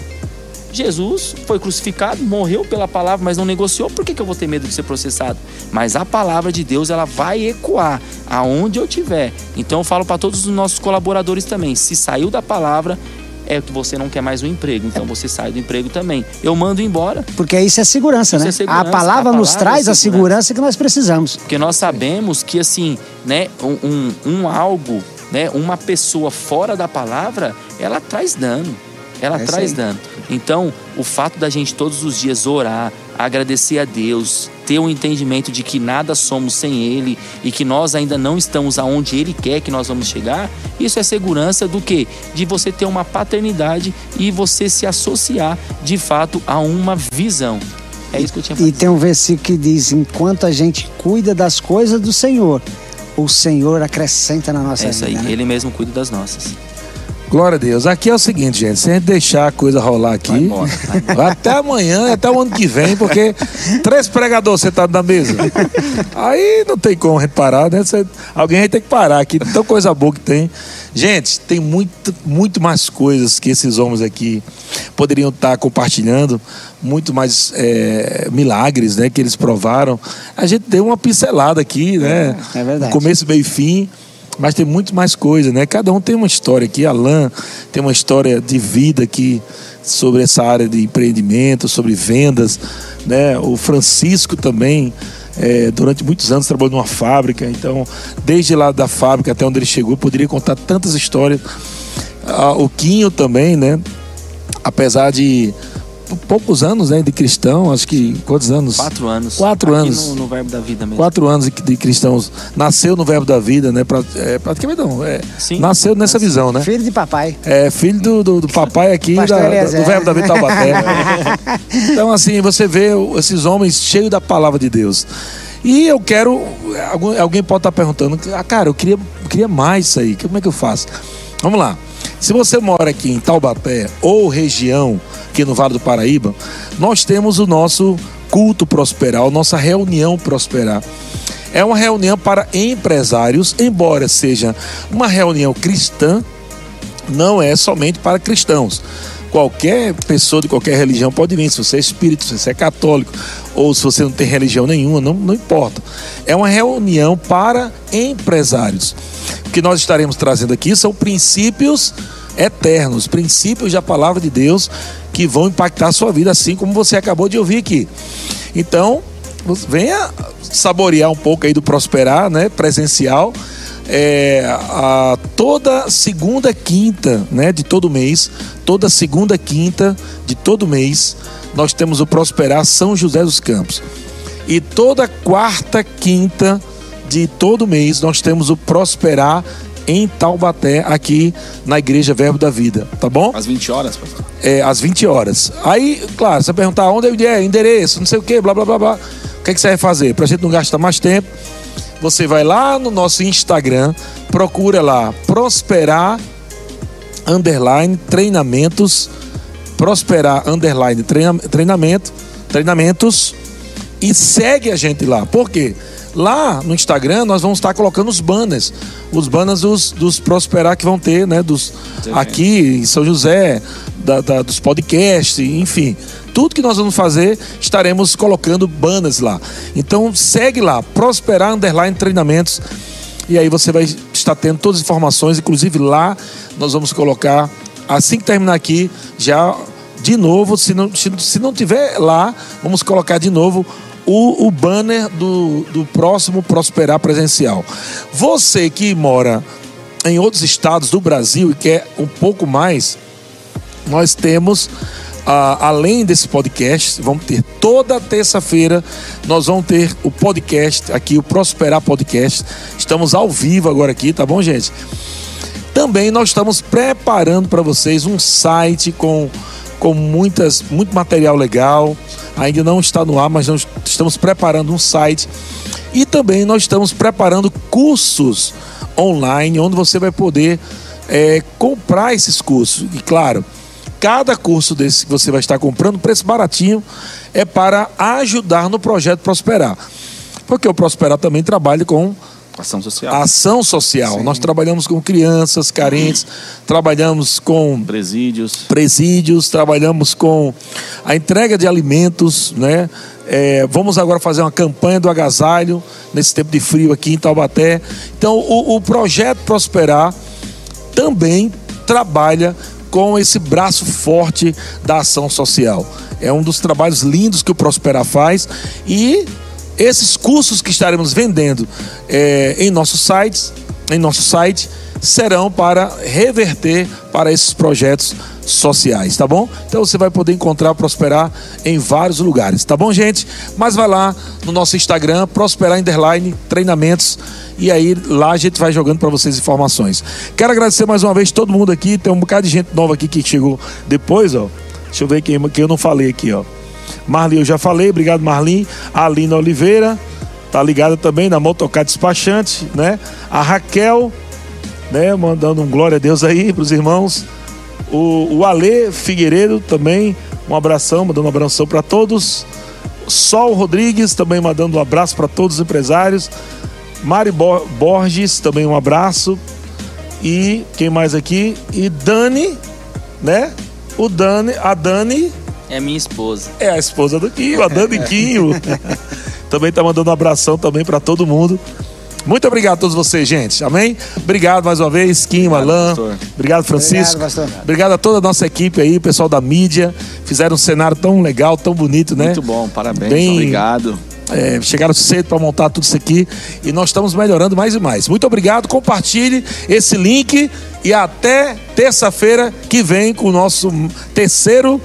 Speaker 2: Jesus foi crucificado, morreu pela palavra, mas não negociou. Por que, que eu vou ter medo de ser processado? Mas a palavra de Deus ela vai ecoar aonde eu estiver. Então eu falo para todos os nossos colaboradores também: se saiu da palavra, é que você não quer mais um emprego, então você sai do emprego também. Eu mando embora.
Speaker 4: Porque isso é segurança, isso né? É segurança. A, palavra a, palavra nos traz é a segurança que nós precisamos.
Speaker 2: Porque nós sabemos que assim, né, um, um, um algo, né, uma pessoa fora da palavra, ela traz dano. Ela é traz dano. Então, o fato da gente todos os dias orar, agradecer a Deus, ter o um entendimento de que nada somos sem Ele e que nós ainda não estamos aonde Ele quer que nós vamos chegar, isso é segurança do que? De você ter uma paternidade e você se associar de fato a uma visão. É isso que eu tinha
Speaker 4: E tem um versículo que diz: enquanto a gente cuida das coisas do Senhor, o Senhor acrescenta na nossa
Speaker 2: é
Speaker 4: isso
Speaker 2: vida.
Speaker 4: Aí,
Speaker 2: né? Ele mesmo cuida das nossas.
Speaker 1: Glória a Deus. Aqui é o seguinte, gente. Se a gente deixar a coisa rolar aqui, vai até amanhã, até o ano que vem, porque três pregadores sentados na mesa. Aí não tem como reparar, né? Você, alguém vai ter que parar aqui. Tão coisa boa que tem. Gente, tem muito, muito mais coisas que esses homens aqui poderiam estar compartilhando, muito mais é, milagres, né? Que eles provaram. A gente deu uma pincelada aqui, né?
Speaker 4: É, é verdade.
Speaker 1: Começo, meio e fim mas tem muito mais coisa, né? Cada um tem uma história aqui. Alan tem uma história de vida aqui sobre essa área de empreendimento, sobre vendas, né? O Francisco também. É, durante muitos anos trabalhou numa fábrica, então desde lá da fábrica até onde ele chegou, poderia contar tantas histórias. Ah, o Quinho também, né? apesar de poucos anos né, de cristão, acho que quantos anos?
Speaker 2: Quatro anos.
Speaker 1: Quatro
Speaker 2: Aqui
Speaker 1: anos.
Speaker 2: No, no Verbo da Vida mesmo.
Speaker 1: Quatro anos de, cristãos. Nasceu no verbo da vida, né? Pra, é, praticamente não. É,
Speaker 2: Sim.
Speaker 1: nasceu nessa visão, né?
Speaker 4: Filho de papai.
Speaker 1: É filho do, do, do papai aqui, da, do verbo da vida Taubaté. então, assim, você vê esses homens cheios da palavra de Deus. E eu quero. Alguém pode estar perguntando, ah, cara, eu queria, eu queria mais isso aí. Como é que eu faço? Vamos lá. Se você mora aqui em Taubaté ou região, aqui no Vale do Paraíba, nós temos o nosso culto prosperar, a nossa reunião prosperar. É uma reunião para empresários, embora seja uma reunião cristã, não é somente para cristãos. Qualquer pessoa de qualquer religião pode vir, se você é espírita, se você é católico, ou se você não tem religião nenhuma, não, não importa. É uma reunião para empresários. O que nós estaremos trazendo aqui são princípios eternos, princípios da palavra de Deus que vão impactar a sua vida, assim como você acabou de ouvir aqui. Então, venha saborear um pouco aí do prosperar, né, presencial. É, a, toda segunda quinta, né, de todo mês, toda segunda quinta de todo mês, nós temos o prosperar São José dos Campos. E toda quarta quinta de todo mês nós temos o prosperar em Taubaté, aqui na Igreja Verbo da Vida, tá bom?
Speaker 3: Às 20 horas, pastor.
Speaker 1: é, às 20 horas. Aí, claro, você perguntar onde é, endereço, não sei o que, blá blá blá blá. O que, é que você vai fazer? Pra gente não gastar mais tempo, você vai lá no nosso Instagram, procura lá Prosperar Underline Treinamentos, Prosperar Underline treina, Treinamento, Treinamentos e segue a gente lá. Por quê? Lá no Instagram nós vamos estar colocando os banners, os banners dos, dos Prosperar que vão ter, né? Dos, aqui em São José, da- da- dos podcasts, enfim. Tudo que nós vamos fazer, estaremos colocando banners lá. Então segue lá, Prosperar Underline Treinamentos. E aí você vai estar tendo todas as informações, inclusive lá nós vamos colocar, assim que terminar aqui, já de novo, se não, se, se não tiver lá, vamos colocar de novo o, o banner do, do próximo Prosperar Presencial. Você que mora em outros estados do Brasil e quer um pouco mais, nós temos, ah, além desse podcast, vamos ter toda terça-feira, nós vamos ter o podcast aqui, o Prosperar Podcast. Estamos ao vivo agora aqui, tá bom, gente? Também nós estamos preparando para vocês um site com, com muitas, muito material legal. Ainda não está no ar, mas nós estamos preparando um site. E também nós estamos preparando cursos online, onde você vai poder é, comprar esses cursos. E claro, cada curso desse que você vai estar comprando, preço baratinho, é para ajudar no projeto Prosperar. Porque o Prosperar também trabalha com
Speaker 3: Ação social.
Speaker 1: ação social. Nós trabalhamos com crianças carentes, trabalhamos com
Speaker 3: Presídios.
Speaker 1: presídios, trabalhamos com a entrega de alimentos, né? É, vamos agora fazer uma campanha do agasalho nesse tempo de frio aqui em Taubaté. Então, o, o projeto Prosperar também trabalha com esse braço forte da ação social. É um dos trabalhos lindos que o Prosperar faz e esses cursos que estaremos vendendo é, em nossos sites, em nosso site, serão para reverter para esses projetos sociais, tá bom? Então você vai poder encontrar Prosperar em vários lugares, tá bom, gente? Mas vai lá no nosso Instagram, Prosperar Underline Treinamentos, e aí lá a gente vai jogando para vocês informações. Quero agradecer mais uma vez todo mundo aqui, tem um bocado de gente nova aqui que chegou depois, ó. Deixa eu ver quem, quem eu não falei aqui, ó. Marli, eu já falei, obrigado Marlin. A Alina Oliveira, tá ligada também na Motocar Despachante, né? A Raquel, né? Mandando um glória a Deus aí pros irmãos. O, o Ale Figueiredo também, um abração, mandando um abração para todos. Sol Rodrigues também mandando um abraço para todos os empresários. Mari Bo- Borges também um abraço. E quem mais aqui? E Dani, né? O Dani, a Dani
Speaker 2: É minha esposa.
Speaker 1: é a esposa do Quinho, a Dani Quinho. também tá mandando um abração também para todo mundo. Muito obrigado a todos vocês, gente. Amém? Obrigado mais uma vez, Quinho, Alain.
Speaker 3: pastor.
Speaker 1: Obrigado, Francisco.
Speaker 4: Obrigado, pastor.
Speaker 1: Obrigado a toda a nossa equipe aí, pessoal da mídia. Fizeram um cenário tão legal, tão bonito, né?
Speaker 3: Muito bom, parabéns.
Speaker 1: Bem-
Speaker 3: Obrigado.
Speaker 1: é, chegaram cedo para montar tudo isso aqui e nós estamos melhorando mais e mais. Muito obrigado, compartilhe esse link e até terça-feira que vem com o nosso terceiro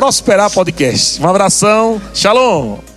Speaker 1: Prosperar Podcast. Um abração, shalom!